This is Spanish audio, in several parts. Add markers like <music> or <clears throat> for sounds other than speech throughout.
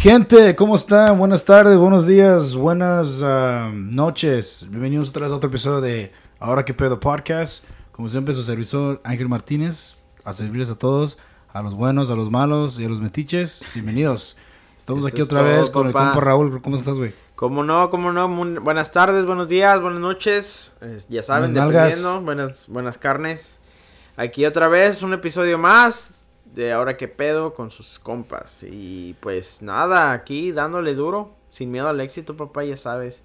gente, ¿cómo están? Buenas tardes, buenos días, buenas ah, noches. Bienvenidos otra vez a otro episodio de Ahora que pedo podcast. Como siempre, su servidor Ángel Martínez, a servirles a todos, a los buenos, a los malos y a los metiches. Bienvenidos. Estamos Eso aquí otra todo, vez con el compa. Raúl. ¿Cómo estás, güey? Como no, como no, Muy buenas tardes, buenos días, buenas noches. Eh, ya saben, Buenas dependiendo, buenas, buenas carnes. Aquí otra vez, un episodio más de Ahora que pedo con sus compas. Y pues nada, aquí dándole duro, sin miedo al éxito, papá, ya sabes.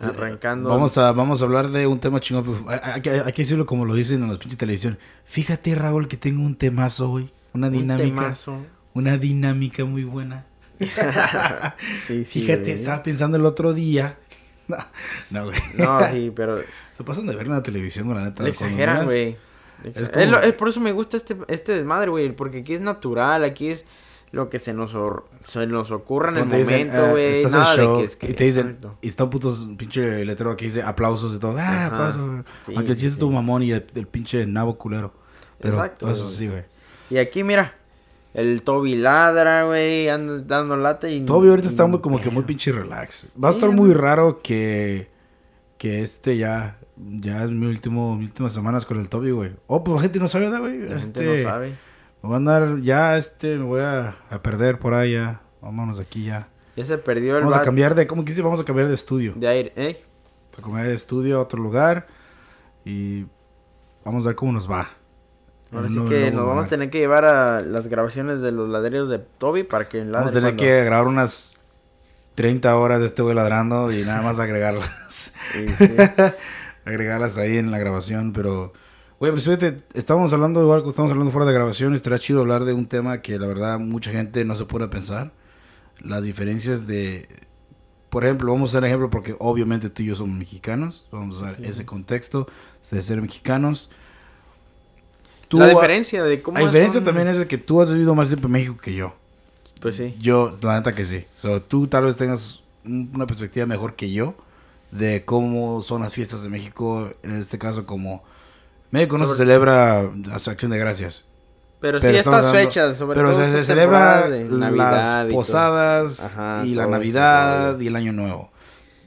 Arrancando. Vamos a, vamos a hablar de un tema chingón. Hay, que decirlo como lo dicen en las pinches televisión. Fíjate, Raúl, que tengo un temazo hoy. Una un dinámica. temazo. Una dinámica muy buena. <laughs> Sí, sí, Fíjate, estaba pensando el otro día. <laughs> No, no, güey. No, sí, pero <laughs> Se pasan de ver en la televisión, la neta. le exageran, güey. Es exa- como- Es lo- es por eso me gusta este, este desmadre, güey. Porque aquí es natural, aquí es lo que se nos, or- se nos ocurre en el momento, ah, güey. en Nada show de que es que. y te dicen, exacto. y está un puto pinche letrero que dice aplausos y todo. Ah, aplausos. Sí, Aunque el sí, chiste sí. tu mamón y el, el pinche nabo culero. Pero Exacto, Eso sí, güey. Y aquí, mira. El Toby ladra, güey. Anda dando lata y. Toby ahorita está muy, como que muy pinche relax. Va a estar muy raro que, que este ya, ya es mi último, mis últimas semanas con el Toby, güey. Oh, pues la gente no sabe, ¿verdad, güey? La Este, gente no sabe. Me voy a andar, ya, este, me voy a, a perder por ahí, ya. Vámonos de aquí, ya. Ya se perdió el Vamos a cambiar de, ¿cómo quise? Vamos a cambiar de estudio. de aire, ¿eh? Vamos a cambiar de estudio a otro lugar y vamos a ver cómo nos va. Ahora sí que nos vamos a tener que llevar a las grabaciones de los ladrillos de Toby para que Vamos a tener cuando- que grabar unas 30 horas de este güey ladrando y nada más agregarlas. <laughs> Sí, sí. Agregarlas ahí en la grabación, pero... Güey, pues fíjate, estábamos hablando igual que estamos hablando fuera de grabación, estaría chido hablar de un tema que la verdad mucha gente no se pone a pensar. Las diferencias de... Por ejemplo, vamos a dar ejemplo porque obviamente tú y yo somos mexicanos, vamos a dar Sí. ese contexto de ser mexicanos. Tú la diferencia de cómo La diferencia son- también es que tú has vivido más tiempo en México que yo. Pues sí. Yo, la neta que sí. So, tú tal vez tengas un- una perspectiva mejor que yo de cómo son las fiestas de México, en este caso como México no se celebra la su acción de gracias. Pero, Pero sí estas hablando- fechas, sobre pero todo se, se celebra las y posadas Ajá, y la Navidad y el Año Nuevo.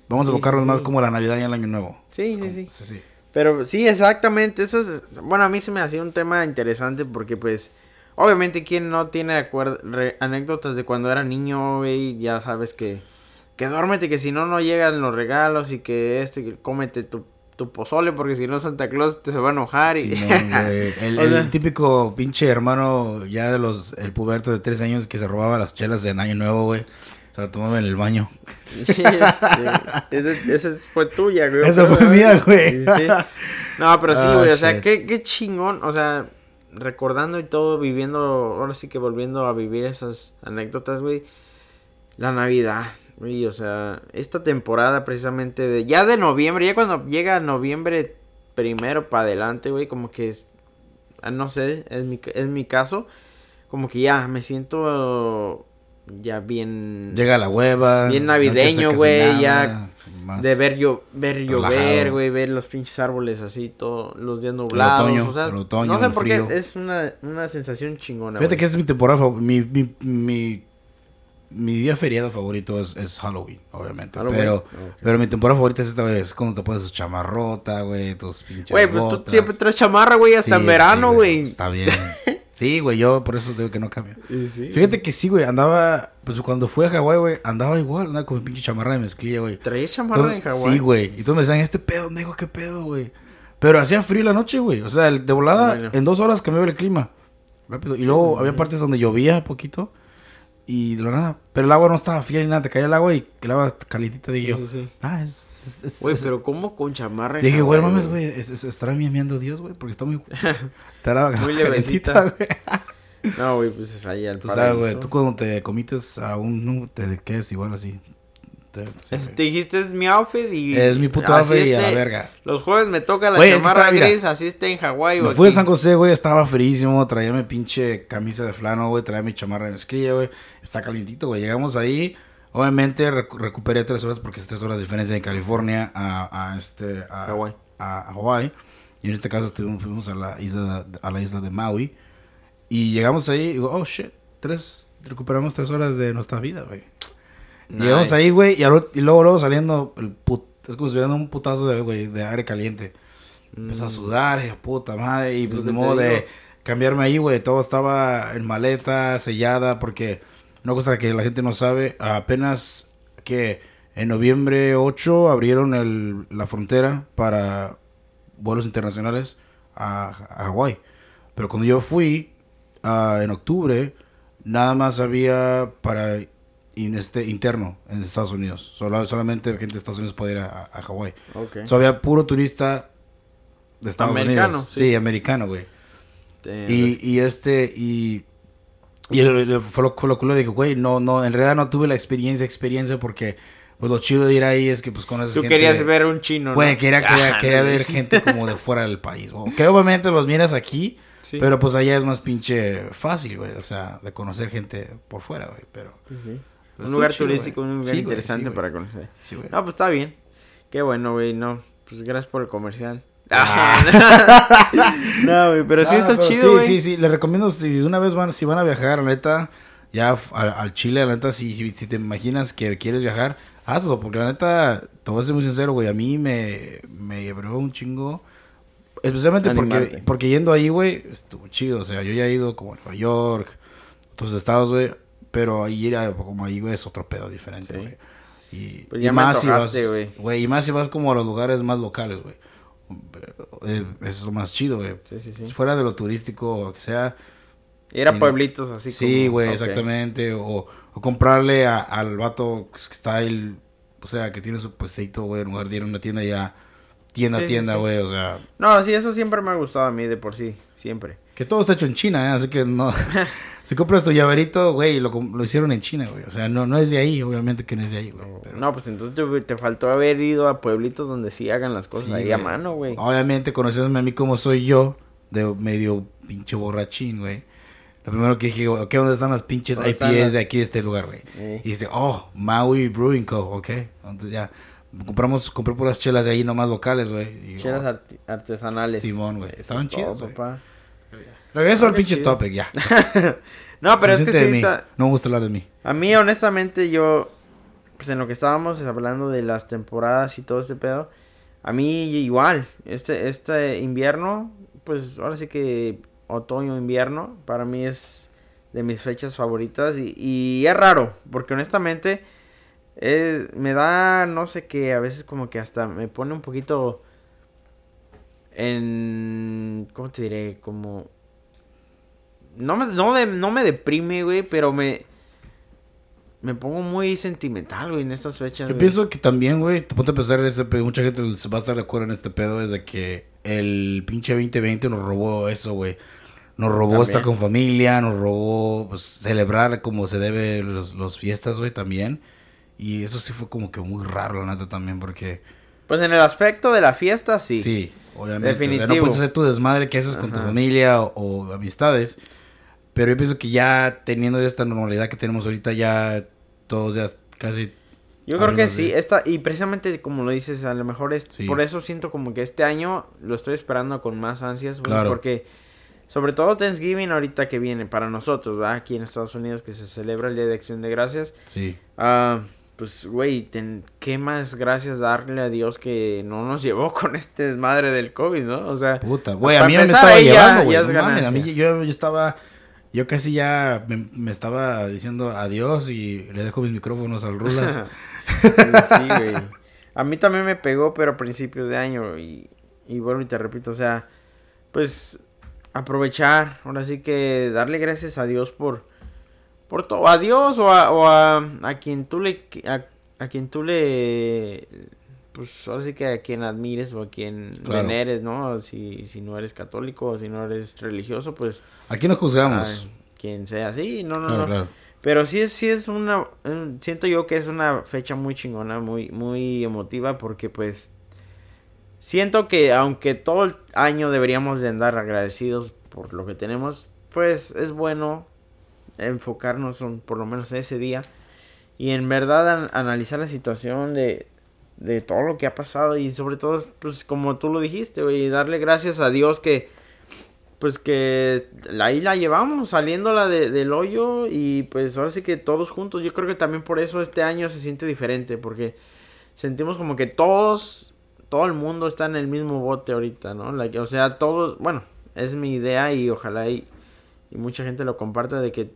Vamos a enfocarnos sí, más como la Navidad y el Año Nuevo. Sí, sí, como- sí. sí, sí. Pero sí, exactamente. Eso es, bueno, a mí se me hacía un tema interesante porque, pues, obviamente, quien no tiene anécdotas de cuando era niño, güey, ya sabes que, que duérmete, que si no, no llegan los regalos y que esto, y que cómete tu, tu pozole porque si no, Santa Claus te se va a enojar. Y... <laughs> El, O el sea- típico pinche hermano ya de los, el puberto de tres años que se robaba las chelas en Año Nuevo, güey. Se la tomaba en el baño. Sí, este, ese, ese fue tuya, güey. Esa fue mía, güey. Sí. No, pero sí, Ah, güey, o sea, qué, qué chingón, o sea, recordando y todo, viviendo, ahora sí que volviendo a vivir esas anécdotas, güey. La Navidad, güey, o sea, esta temporada precisamente de, ya de noviembre, ya cuando llega noviembre primero para adelante, güey, como que es, ah, no sé, es mi, es mi caso, como que ya me siento ya bien... Llega la hueva. Bien navideño, güey, ya De ver, yo, ver llover, güey, ver los pinches árboles así, todos los días nublados. otoño, o sea, el otoño, no sé el por qué, es una, una sensación chingona. Fíjate que esa es mi temporada mi, mi, mi día feriado favorito es, es Halloween, obviamente. Halloween, Pero, pero mi temporada favorita es esta vez, cuando te pones tu chamarrota, güey, tus pinches Güey, pues tú siempre traes chamarra, güey, hasta Sí, en verano, sí, güey. Está bien. <laughs> Sí, güey, yo por eso digo que no cambio. Sí. Fíjate que sí, güey, andaba, pues cuando fui a Hawái, güey, andaba igual, andaba con mi pinche chamarra de mezclilla, güey. ¿Traías chamarra en Hawái? Sí, güey. Y todos me decían, este pedo, digo, ¿qué pedo, güey? Pero hacía frío la noche, güey. O sea, de volada, Bueno. en dos horas cambiaba el clima. Rápido. Y luego había partes donde llovía poquito. Y de la nada. Pero el agua no estaba fría ni nada. Te caía el agua y el agua calientita. Dije Sí, yo, sí, sí. ah, es. Güey, pero ¿cómo con chamarra Dije, güey, mames, güey. Es, es- estará miamiendo Dios, güey. Porque está muy. <laughs> Está la Muy <laughs> levecita. güey. No, güey, pues es ahí al Tú sabes, güey. Tú cuando te comites a un. no, Te quedas igual así. Te- sí, Es- güey. Dijiste, es mi outfit y... Es mi puto outfit y a la esté- verga. Los jueves me toca la Güey, es que chamarra estaba, mira, gris, así está en Hawái, o fui a. San José, güey, estaba fríísimo, traía mi pinche camisa de flano, güey, traía mi chamarra de mezclilla, güey. Está calientito, güey. Llegamos ahí, obviamente recu- recuperé tres horas porque es tres horas de diferencia de California a, a este a Hawái. A, a Hawái. Y en este caso estuvimos, fuimos a la isla a la isla de Maui y llegamos ahí y digo, oh shit, tres recuperamos tres horas de nuestra vida, güey. Llegamos ahí, güey, y, y, luego, luego saliendo, el put, es como si un putazo de, güey, de aire caliente. Empezó a mm. sudar, y puta madre, y pues de modo de cambiarme ahí, güey, todo estaba en maleta, sellada, porque una cosa que la gente no sabe, apenas que en noviembre 8 abrieron el, la frontera para vuelos internacionales a, a Hawái. Pero cuando yo fui uh, en octubre, nada más había para in este, interno en Estados Unidos. Solo, solamente gente de Estados Unidos podía ir a, a Hawái. Okay. So, había puro turista de Estados americano, Unidos. Sí, americano, güey. Y, y este, y, y fue lo, lo culo, dije, güey, no, no, en realidad no tuve la experiencia, experiencia porque pues lo chido de ir ahí es que pues conoces Tú querías ver un chino, Güey, quería, quería, <laughs> quería, ver gente como de fuera del país. Que obviamente los miras aquí, pero pues allá es más pinche fácil, güey. O sea, de conocer gente por fuera, güey. Pero. Pues sí. Pues un lugar turístico, un lugar interesante para conocer. No, pues está bien. Qué bueno, güey. No, pues gracias por el comercial. Ah. <laughs> no, güey, pero sí está chido, Sí, sí, sí. Les recomiendo si una vez van, si van a viajar, la neta, ya al, Chile, la neta, si, si, te imaginas que quieres viajar, hazlo. Porque la neta, te voy a ser muy sincero, güey. A mí me, me llevó un chingo Especialmente porque, porque yendo ahí, güey, estuvo chido. O sea, yo ya he ido como a Nueva York, otros estados, güey. Pero ahí ir como ahí, güey, es otro pedo diferente, güey. Y, pues ya más si vas, güey. Y más si vas como a los lugares más locales, güey. Eh, eso es lo más chido, güey. Sí, sí, sí. Fuera de lo turístico, o que sea. Era pueblitos así Sí, güey, exactamente. O, o comprarle al vato que está ahí, o sea, que tiene su puestito, güey, en lugar de ir a una tienda ya tienda a tienda, güey, o sea. No, sí, eso siempre me ha gustado a mí de por sí, siempre. Que todo está hecho en China, ¿eh? Así que no. <laughs> si compras tu llaverito, güey, lo, lo hicieron en China, güey. O sea, no, no es de ahí, obviamente que no es de ahí, güey. No, pues entonces te, faltó haber ido a pueblitos donde sí hagan las cosas ahí a mano, güey. Obviamente, conociéndome a mí como soy yo, de medio pinche borrachín, güey. Lo primero que dije, ok, ¿dónde están las pinches IPAs de aquí de este lugar, güey? Y dice, oh, Maui Brewing Co., ok. Entonces ya Compramos, compré puras chelas de ahí nomás locales, güey. Chelas artesanales. Simón, güey. Estaban chidas, güey. Regreso al pinche topic, ya. <laughs> no, pero es que sí No me gusta hablar de mí. A mí, honestamente, yo... Pues en lo que estábamos hablando de las temporadas y todo este pedo... A mí igual. Este, este invierno... Pues ahora sí que... Otoño, invierno... Para mí es de mis fechas favoritas. Y, y es raro. Porque honestamente me da, no sé qué, a veces como que hasta me pone un poquito en... ¿Cómo te diré? Como... No me, no, no me deprime, güey, pero me... Me pongo muy sentimental, güey, en estas fechas. Yo pienso que también, güey, te ponte a pensar en ese pedo. Mucha gente se va a estar de acuerdo en este pedo. Es de que el pinche 2020 nos robó eso, güey. Nos robó estar con familia, nos robó pues, celebrar como se debe los, los fiestas, güey, también. Y eso sí fue como que muy raro, la neta, también, porque... Pues en el aspecto de la fiesta, sí. Sí, obviamente. Definitivo. O sea, no puedes hacer tu desmadre que haces con tu familia o, amistades. Pero yo pienso que ya teniendo esta normalidad que tenemos ahorita, ya todos ya casi... Yo creo que sí, esta, y precisamente como lo dices, a lo mejor es, por eso siento como que este año lo estoy esperando con más ansias, claro. porque sobre todo Thanksgiving ahorita que viene para nosotros, ¿verdad? aquí en Estados Unidos que se celebra el Día de Acción de Gracias. Sí. Ah pues, güey, qué más gracias darle a Dios que no nos llevó <laughs> con este desmadre del COVID, ¿no? O sea, puta, güey, a mí me estaba llevando, güey. a mí yo, yo, estaba, yo casi ya me, estaba diciendo adiós y le dejo mis micrófonos al Rulas. <laughs> <laughs> sí, güey. A mí también me pegó, pero a principios de año y, y bueno, y te repito, o sea, pues aprovechar, ahora sí que darle gracias a Dios por por todo, a Dios o a, o a, a quien tú le, a, quien tú le, pues ahora sí que a quien admires o a quien veneres, ¿no? Si, si no eres católico o si no eres religioso, pues. Aquí no juzgamos. quien sea, sí, no, no, no. Pero sí es, sí es una, siento yo que es una fecha muy chingona, muy, muy emotiva porque pues siento que aunque todo el año deberíamos de andar agradecidos por lo que tenemos, pues es bueno enfocarnos por lo menos ese día y en verdad analizar la situación de, de todo lo que ha pasado y sobre todo, pues como tú lo dijiste, y darle gracias a Dios que pues que ahí la llevamos, saliéndola de, del hoyo y pues ahora sí que todos juntos. Yo creo que también por eso este año se siente diferente, porque sentimos como que todos, todo el mundo está en el mismo bote ahorita, ¿no? o sea, todos, bueno, es mi idea y ojalá y, y mucha gente lo comparta de que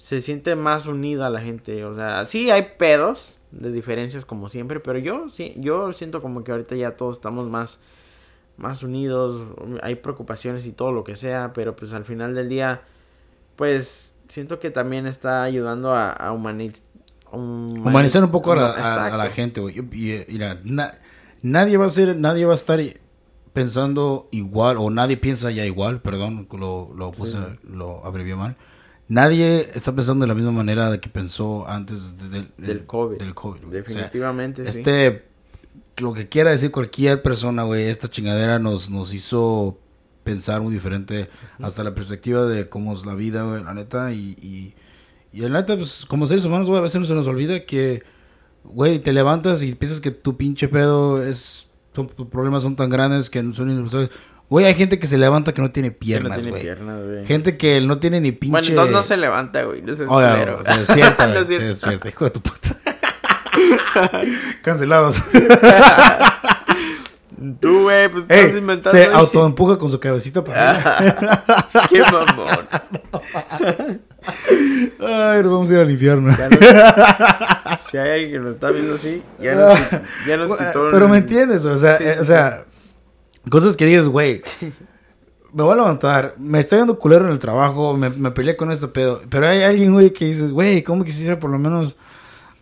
se siente más unida la gente. O sea, sí hay pedos de diferencias como siempre, pero yo sí, yo siento como que ahorita ya todos estamos más más unidos, hay preocupaciones y todo lo que sea, pero pues al final del día, pues siento que también está ayudando a, a humanizar. Humanizar un poco a la, gente, güey. Y, nadie va a ser, nadie va a estar pensando igual, o nadie piensa ya igual, perdón, lo, lo puse, lo abrevié mal. Nadie está pensando de la misma manera de que pensó antes del, COVID. Del COVID Definitivamente, Este lo que quiera decir cualquier persona, güey, esta chingadera nos, nos hizo pensar muy diferente hasta la perspectiva de cómo es la vida, güey, la neta. Y, y, y la neta, pues como seres humanos, güey, a veces se nos olvida que, güey, te levantas y piensas que tu pinche pedo es, tus problemas son tan grandes que no son Güey, hay gente que se levanta que no tiene piernas, güey. Gente que no tiene ni pinche... Bueno, entonces no se levanta, güey. No se, oh, se despierta, <laughs> se despierta, hijo de tu puta. <laughs> Cancelados. <laughs> Tú, güey, pues estás inventando. Se autoempuja con su cabecita para Qué mamón. Ay, nos vamos a ir al infierno. si hay alguien que nos está viendo así, ya nos, ya nos quitó. Pero me entiendes, o sea, o sea, cosas que dices, güey. <laughs> Me voy a levantar, me está yendo culero en el trabajo, me, me peleé con este pedo. Pero hay alguien, güey, que dices, güey, ¿cómo quisiera por lo menos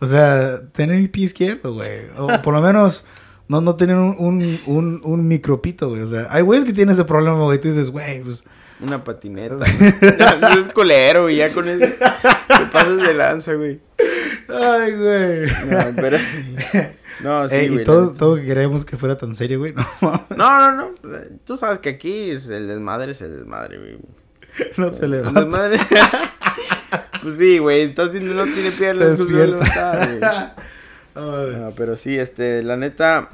o sea, tener el pie izquierdo, güey. O por lo menos no, no tener un, un, un, un micropito, güey. O sea, hay güeyes que tienen ese problema, güey. Tú dices, güey, pues... Una patineta. Eso <laughs> <laughs> es culero, güey. Ya con eso te pasas de lanza, güey. Ay, güey. No, pero... No, sí, güey. Y todos, todos queremos que fuera tan serio, güey. <laughs> No, no, no. Tú sabes que aquí es el desmadre es el desmadre, güey. No se le va. Desmadre... <laughs> Pues sí, güey, entonces no tiene piernas. Pues <laughs> no, pero sí, este, la neta,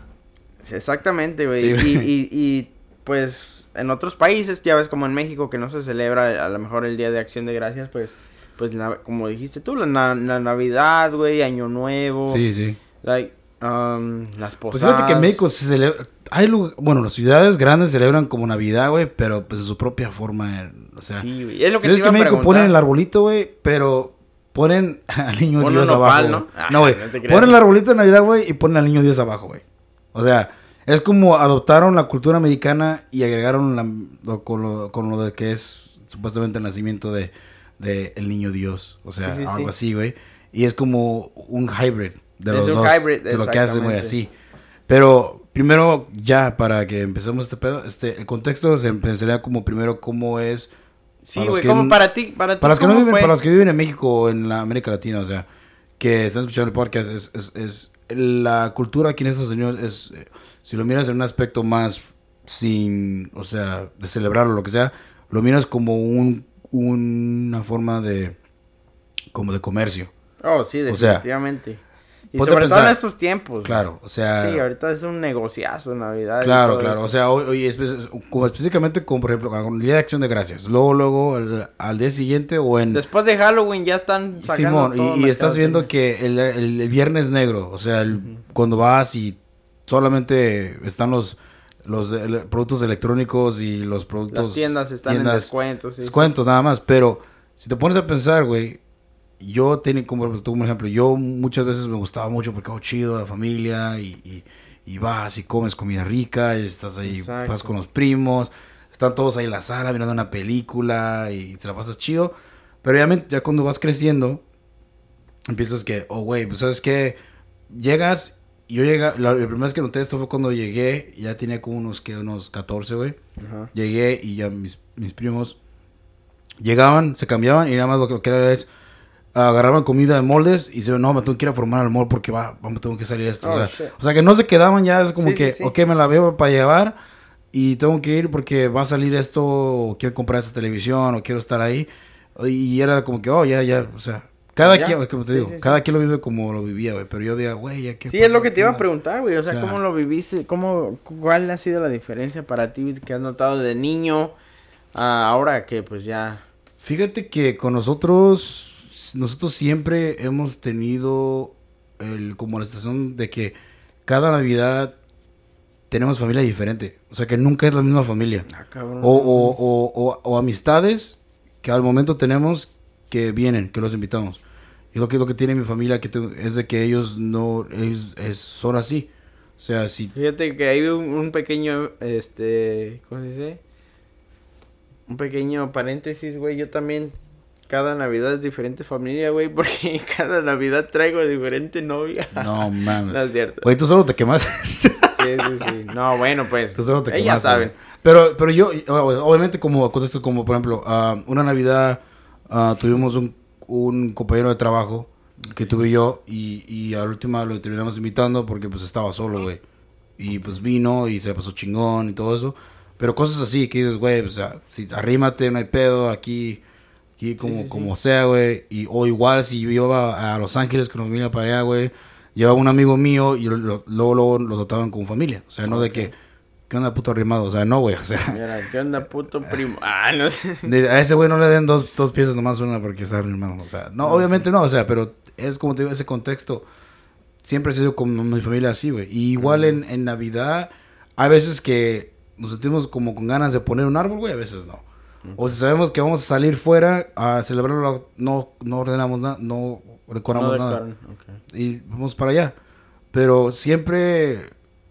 exactamente, güey. y, y, pues en otros países, ya ves como en México que no se celebra a lo mejor el Día de Acción de Gracias, pues, pues como dijiste tú, la, la Navidad, güey, Año Nuevo. Sí, sí. Like, um, las posadas. Pues fíjate que en México se celebra, hay bueno, las ciudades grandes celebran como Navidad, güey, pero pues de su propia forma, o sea. Sí, güey. Es lo que te iba que México ponen el arbolito, güey, pero ponen <laughs> al niño Dios abajo. ¿no? no, güey. <laughs> ponen el arbolito de Navidad, güey, y ponen al niño Dios abajo, güey. O sea, es como adoptaron la cultura americana y agregaron la, con, lo, con lo de que es supuestamente el nacimiento de, de el niño Dios. O sea, algo así, güey. Y es como un hybrid de los dos. Hybrid, de lo que hacen, güey, así. Pero primero, ya para que empecemos este pedo, este, el contexto se empezaría como primero cómo es. Sí, güey, como para ti, para. Para los, que no viven, para los que viven en México o en la América Latina, o sea, que están escuchando el podcast, es, es, es la cultura aquí en Estados Unidos es, si lo miras en un aspecto más sin, o sea, de celebrar o lo que sea, lo miras como un, una forma de, como de comercio. Oh, sí, definitivamente. Y sobre todo en estos tiempos. Claro, o sea. Sí, ahorita es un negociazo Navidad. Claro, claro. O sea, hoy, como específicamente como por ejemplo con el Día de Acción de Gracias. Luego, luego, al día siguiente o en. Después de Halloween ya están sacando Simón, y, estás viendo que el, el, viernes negro, o sea, cuando vas y solamente están los los productos electrónicos y los productos. Las tiendas están en descuentos. descuentos, nada más. Pero si te pones a pensar, güey, yo tengo como, como ejemplo, yo muchas veces me gustaba mucho porque oh, chido la familia y, y, vas y comes comida rica y estás ahí, vas con los primos, están todos ahí en la sala mirando una película y te la pasas chido. Pero ya, ya cuando vas creciendo, empiezas que, oh, güey, pues sabes que llegas, yo llega, la, primera vez que noté esto fue cuando llegué, ya tenía como unos, que unos 14, güey. Llegué y ya mis, mis primos llegaban, se cambiaban y nada más lo que era es agarraban comida de moldes y se no, me tengo que ir a formar al molde porque va, vamos, tengo que salir esto. o, oh, sea, que no se quedaban ya, es como que, ok, me la veo para llevar y tengo que ir porque va a salir esto, o quiero comprar esta televisión, o quiero estar ahí. Y era como que, oh, ya, ya, o sea, cada quien, como te digo, cada quien lo vive como lo vivía, güey. Pero yo diga, güey, ya que. Sí, es lo que te iba a preguntar, güey. O sea, ¿cómo lo viviste? ¿Cómo, ¿Cuál ha sido la diferencia para ti que has notado de niño a ahora que pues ya... Fíjate que con nosotros, nosotros siempre hemos tenido el, como la sensación de que cada Navidad tenemos familia diferente. O sea, que nunca es la misma familia. Ah. O, o, o, o, amistades que al momento tenemos que vienen, que los invitamos. Y lo que, lo que tiene mi familia que te- es de que ellos no ellos, es- son así. O sea, si... Fíjate que hay un, un pequeño, este, ¿cómo se dice? Un pequeño paréntesis, güey. Yo también, cada Navidad es diferente familia, güey, <laughs> porque cada Navidad traigo diferente novia. No, <laughs> No mames. es cierto. Güey, tú solo te quemas. Sí, <laughs> sí, sí. No, bueno, pues. Tú solo te ella quemaste, sabe. Pero, pero yo, obviamente, como contesto, como por ejemplo, ah, una Navidad ah, tuvimos un, un compañero de trabajo que tuve yo y, y a la última lo terminamos invitando porque pues estaba solo, güey. Y pues vino y se pasó chingón y todo eso. Pero cosas así que dices, güey, o sea, si arrímate, no hay pedo, aquí, aquí como, sí, sí. como sea, güey. Y, o igual si yo iba a Los Ángeles con mi familia para allá, güey, llevaba un amigo mío y lo- lo- luego, luego lo trataban como familia. O sea, no de que, ¿qué onda puto arrimado? O sea, no, güey, o sea... Mira, ¿qué onda, puto <laughs> primo? Ah, no sé. De- a ese güey no le den dos, dos piezas nomás una porque está hermano. O sea, no, obviamente no, o sea, pero es como te digo, ese contexto. Siempre he sido como mi familia así, güey. Y igual en, en Navidad, hay veces que nos sentimos como con ganas de poner un árbol, güey, a veces no. O si sabemos que vamos a salir fuera a celebrarlo, no, no ordenamos nada, no decoramos No nada. decoran, ok. Y vamos para allá. Pero siempre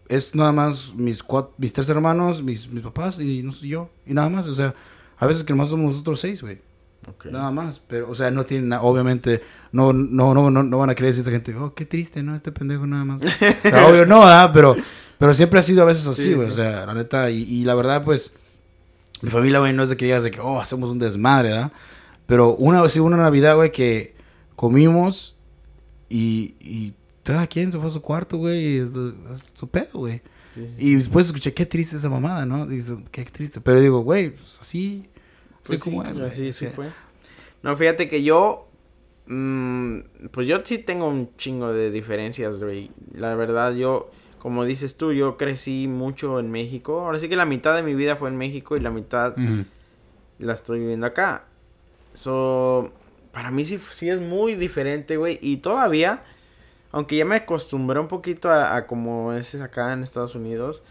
es nada más mis cuatro, mis tres hermanos, mis, mis papás y no sé yo. Y nada más, o sea, a veces que nomás somos nosotros seis, güey. Ok. Nada más, pero, o sea, no tienen nada, obviamente, no, no, no, no, no van a creer esta gente, oh, qué triste, ¿no? Este pendejo nada más. <laughs> O sea, obvio no, ¿ah? Pero, pero siempre ha sido a veces así, Sí, güey, sí. o sea, la neta, y, y la verdad, pues, mi familia, güey, no es de que digas de que, oh, hacemos un desmadre, ¿verdad? Pero una, sí, una Navidad, güey, que comimos y, y cada quien se fue a su cuarto, güey, y es, es su pedo, güey. Sí, sí. Y después escuché, qué triste esa mamada, ¿no? Dice, qué triste. Pero digo, güey, pues así, Pues así sí, es, fue. No, fíjate que yo. mm, pues yo sí tengo un chingo de diferencias, güey. La verdad, yo. Como dices tú, yo crecí mucho en México. Ahora sí que la mitad de mi vida fue en México y la mitad la estoy viviendo acá. So, para mí sí, sí es muy diferente, güey. Y todavía, aunque ya me acostumbré un poquito a, a como es acá en Estados Unidos,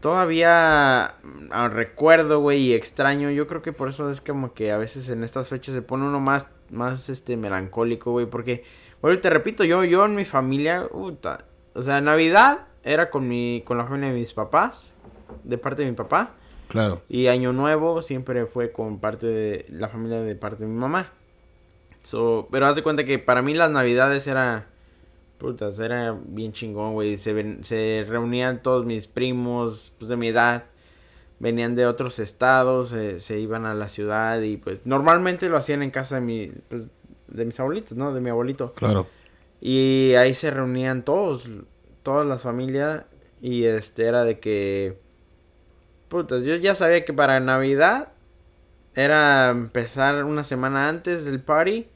todavía mm, ah, recuerdo, güey, y extraño. Yo creo que por eso es como que a veces en estas fechas se pone uno más, más, este, melancólico, güey. Porque, bueno, te repito, yo, yo en mi familia, puta, o sea, Navidad era con mi, con la familia de mis papás, de parte de mi papá. Claro. Y Año Nuevo siempre fue con parte de la familia de parte de mi mamá. So, pero haz de cuenta que para mí las navidades era... Putas, era bien chingón, güey. Se, ven- se reunían todos mis primos pues, de mi edad. Venían de otros estados, eh, se iban a la ciudad y pues normalmente lo hacían en casa de mi, pues, de mis abuelitos, ¿no? De mi abuelito. Claro. Y ahí se reunían todos, todas las familias. Y este era de que. Putas, yo ya sabía que para Navidad era empezar una semana antes del party.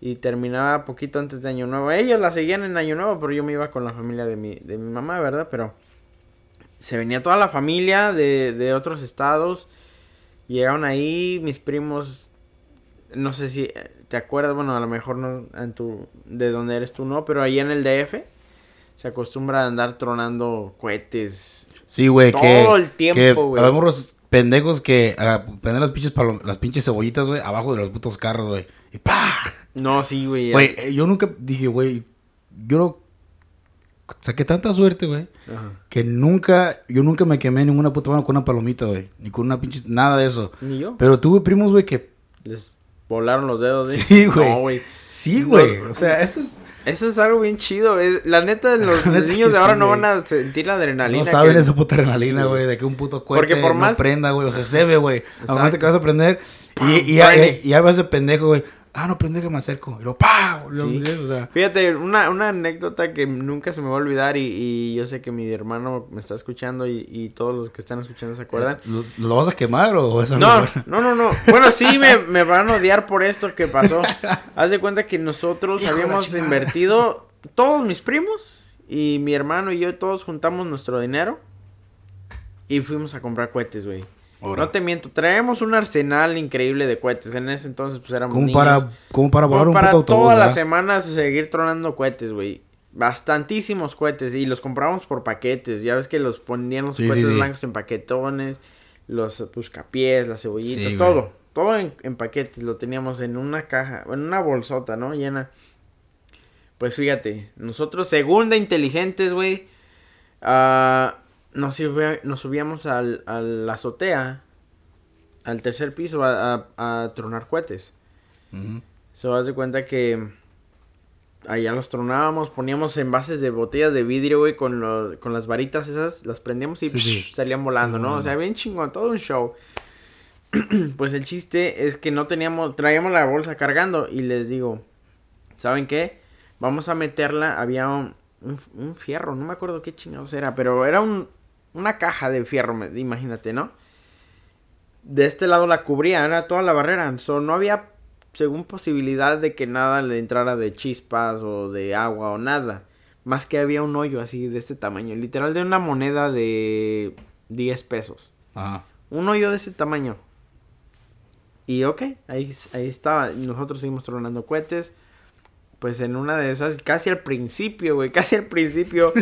Y terminaba poquito antes de Año Nuevo. Ellos la seguían en Año Nuevo, pero yo me iba con la familia de mi, de mi mamá, ¿verdad? Pero se venía toda la familia de, de otros estados. Llegaron ahí mis primos. No sé si eh, te acuerdas, bueno, a lo mejor no en tu, de donde eres tú, no, pero ahí en el DF se acostumbra a andar tronando cohetes. Sí, güey, Todo que... el tiempo, güey. Habemos los pendejos que ah, ponen las pinches, palom- las pinches cebollitas, güey, abajo de los putos carros, güey. Y ¡pa! No, sí, güey. Güey, eh, yo nunca dije, güey, yo no... Saqué tanta suerte, güey, que nunca, yo nunca me quemé ninguna puta mano con una palomita, güey. Ni con una pinche, nada de eso. Ni yo. Pero tuve primos, güey, que... Les volaron los dedos. ¿eh? Sí, güey. No, güey. Sí, güey. O sea, eso es... Eso es algo bien chido. es- la neta, <laughs> los La neta niños de ahora sí, no van a sentir la adrenalina. No saben que- esa puta adrenalina, güey, de que un puto cohete Porque por no más- prenda, güey. O sea, se ve, güey. Al momento que vas a prender y, y, y, y ahí va ese pendejo, güey. Ah, no prende que me acerco. Y luego, ¡pah! Sí. O sea, Fíjate, una, una anécdota que nunca se me va a olvidar y, y yo sé que mi hermano me está escuchando y, y todos los que están escuchando se acuerdan. ¿lo, lo vas a quemar o eso No, no, no, no. Bueno, sí me, <laughs> me van a odiar por esto que pasó. <laughs> Haz de cuenta que nosotros Hijo habíamos invertido, todos mis primos y mi hermano y yo todos juntamos nuestro dinero y fuimos a comprar cohetes, güey. No te miento, traemos un arsenal increíble de cohetes. En ese entonces, pues éramos Como niños. para, como para volar Como un para puto autobús, todas las semanas seguir tronando cohetes, güey. Bastantísimos cohetes. Y los compramos por paquetes. Ya ves que los ponían los Sí, cohetes sí, sí. blancos en paquetones. Los buscapiés, las cebollitas, güey. todo. Todo en, en paquetes. Lo teníamos en una caja, en una bolsota, ¿no? Llena. Pues fíjate, nosotros, segunda inteligentes, güey. ah, nos, nos subíamos al, a la azotea. Al tercer piso a, a- a tronar cohetes. Se vas de cuenta que allá los tronábamos, poníamos envases de botellas de vidrio, güey, con, lo- con las varitas esas, las prendíamos y Sí, sí. psh, salían volando, Sí, ¿no? O sea, bien chingón, todo un show. <clears throat> pues el chiste es que no teníamos, traíamos la bolsa cargando y les digo, ¿saben qué? Vamos a meterla, había un, un, un fierro, no me acuerdo qué chingados era, pero era un, una caja de fierro, me- imagínate, ¿no? De este lado la cubría, era toda la barrera, so, no había según posibilidad de que nada le entrara de chispas o de agua o nada. Más que había un hoyo así de este tamaño. Literal de una moneda de 10 pesos. Ajá. Un hoyo de ese tamaño. Y ok, ahí, ahí estaba. Nosotros seguimos tronando cohetes. Pues en una de esas, casi al principio, güey, casi al principio,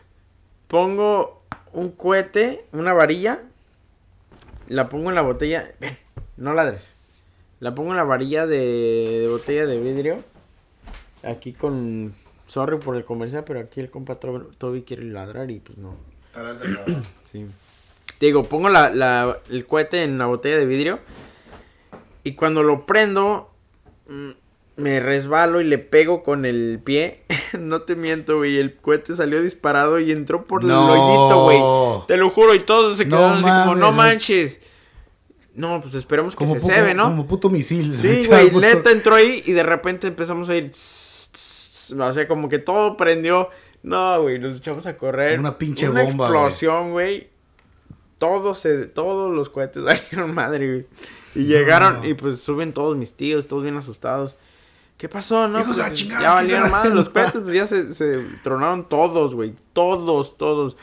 <laughs> pongo un cohete, una varilla, la pongo en la botella. Ven, no ladres. La pongo en la varilla de, de botella de vidrio. Aquí con. Sorry por el comercial, pero aquí el compa To- Toby quiere ladrar y pues no. <clears throat> Sí. Te digo, pongo la, la- el cohete en la botella de vidrio. Y cuando lo prendo, mm, me resbalo y le pego con el pie. <laughs> no te miento, güey. El cohete salió disparado y entró por No. el hoyito, güey. Te lo juro. Y todos se No quedaron así como, no manches. No, pues esperemos que Como, se pu- cebe, ¿no? como puto misil. Sí, <laughs> Puto- güey, neta entró ahí y de repente empezamos a ir. tss, tss, O sea, como que todo prendió. No, güey, nos echamos a correr. Una pinche Una bomba, explosión, güey. Todos, se, todos los cohetes <laughs> salieron madre, güey. Y llegaron y pues suben todos mis tíos, todos bien asustados. ¿Qué pasó, no? Hijos Pues, chingada, ya ¿qué valieron madre los <laughs> cohetes, pues ya se, se tronaron todos, güey. Todos, todos.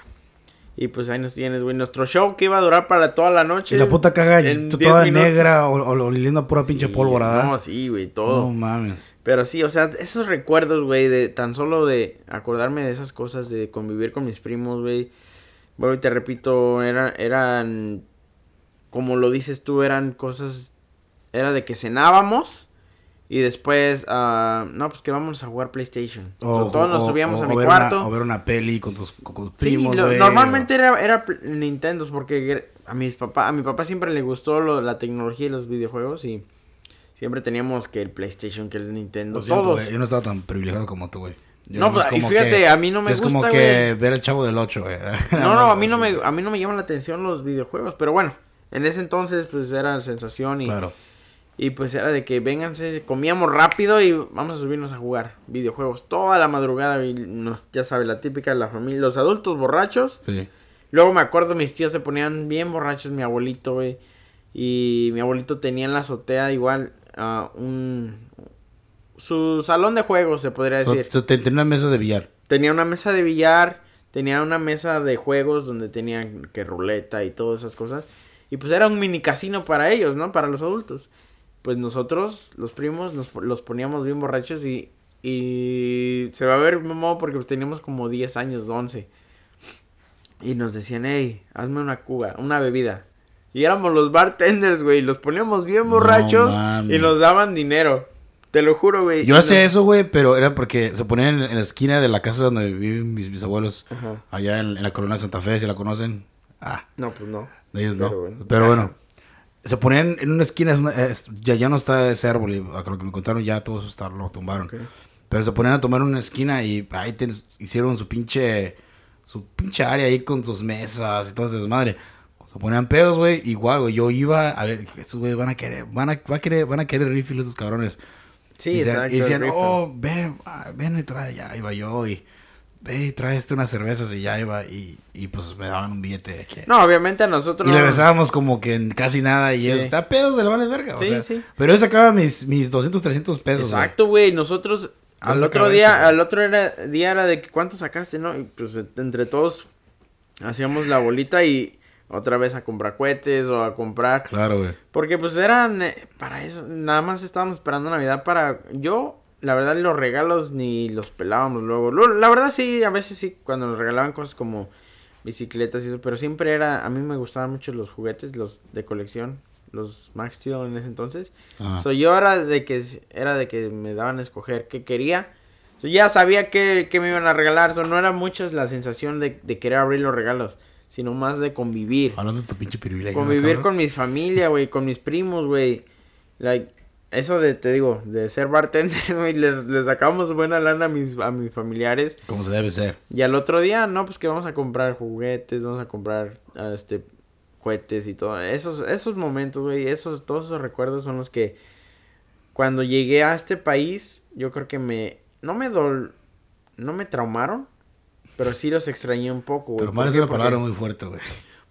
Y pues ahí nos tienes, güey. Nuestro show que iba a durar para toda la noche. Y la puta caga en y 10 toda negra o, o, oliendo pura pinche Sí, pólvora. No, sí, güey, todo. No mames. Pero sí, o sea, esos recuerdos, güey, de tan solo de acordarme de esas cosas, de convivir con mis primos, güey. Bueno, y te repito, eran, eran, como lo dices tú, eran cosas, era de que cenábamos y después, ah, no, pues que vamos a jugar PlayStation. O todos nos subíamos o- a mi ver cuarto. Una, o ver una peli con tus, con tus Sí, primos, lo- normalmente era, Nintendo porque a mis papá, a mi papá siempre le gustó lo- la tecnología y los videojuegos y siempre teníamos que el PlayStation, que el Nintendo, siento, todos. Yo no estaba tan privilegiado como tú, güey. Yo No, pues, y como fíjate, que- a mí no me es como gusta, que güey. ver el chavo del 8, güey. <laughs> No, no, a mí no me, a mí no me llaman la atención los videojuegos, pero bueno, en ese entonces pues era sensación y, Claro. Y pues era de que vénganse, comíamos rápido y vamos a subirnos a jugar videojuegos toda la madrugada y nos, ya sabes, la típica de la familia, los adultos borrachos. Sí. Luego me acuerdo mis tíos se ponían bien borrachos, mi abuelito, güey, y mi abuelito tenía en la azotea igual ah, un su salón de juegos, se podría decir. so, tenía una mesa de billar. Tenía una mesa de billar, tenía una mesa de juegos donde tenían que ruleta y todas esas cosas. Y pues era un mini casino para ellos, ¿no? Para los adultos. Pues nosotros, los primos, nos, los poníamos bien borrachos y, y se va a ver mamá porque teníamos como 10 años, 11. Y nos decían, hey, hazme una cuba, una bebida. Y éramos los bartenders, güey. Los poníamos bien borrachos y nos daban dinero. Te lo juro, güey. Yo hacía eso, güey, pero era porque se ponían en, en la esquina de la casa donde viven mis, mis abuelos. Ajá. Allá en, en la colonia Santa Fe, si la conocen. Ah, No, pues no. de ellos no. Bueno. Pero bueno. Se ponían en una esquina, es una- es- ya, ya no está ese árbol, y a lo que me contaron ya todo eso está, lo tumbaron. Pero se ponían a tomar en una esquina y ahí te- hicieron su pinche, su pinche área ahí con sus mesas y todo ese desmadre. Se ponían pedos, güey, igual, güey, yo iba a ver, estos güey van a querer, van a, va a querer, van a querer refill esos cabrones. Sí, y exacto. y decían, rifle. oh, ven, ah, ven y trae, ya iba yo y, ve y trae este unas cervezas y ya iba y, y pues me daban un billete de que... No, obviamente a nosotros Y no. le besábamos como que en casi nada y Sí. eso, está pedos de la vale verga, o Sí, sea, sí. pero yo sacaba mis, mis 200, 300 pesos. Exacto, güey. Nosotros al otro día, al otro era, día era de que cuánto sacaste, ¿no? Y pues entre todos hacíamos la bolita y otra vez a comprar cohetes o a comprar. Claro, güey. Porque pues eran eh, para eso, nada más estábamos esperando Navidad para yo, la verdad los regalos ni los pelábamos luego. La verdad sí, a veces sí cuando nos regalaban cosas como bicicletas y eso, pero siempre era a mí me gustaban mucho los juguetes, los de colección, los Max Steel en ese entonces. So, yo era de que era de que me daban a escoger qué quería. So, ya sabía qué, qué me iban a regalar. So, no era mucho la sensación de, de querer abrir los regalos, sino más de convivir. Hablando de tu pinche privilegio. Convivir ¿no, con mi familia, güey, con mis primos, güey. Like, eso de, te digo, de ser bartender, <laughs> güey, le, le sacamos buena lana a mis, a mis familiares. Como se debe ser. Y al otro día, no, pues que vamos a comprar juguetes, vamos a comprar, ah, este, cohetes y todo. Esos, esos momentos, güey, esos, todos esos recuerdos son los que, cuando llegué a este país, yo creo que me, no me dol, no me traumaron, pero sí los extrañé un poco, güey. Traumar ¿Por es una palabra muy fuerte, güey.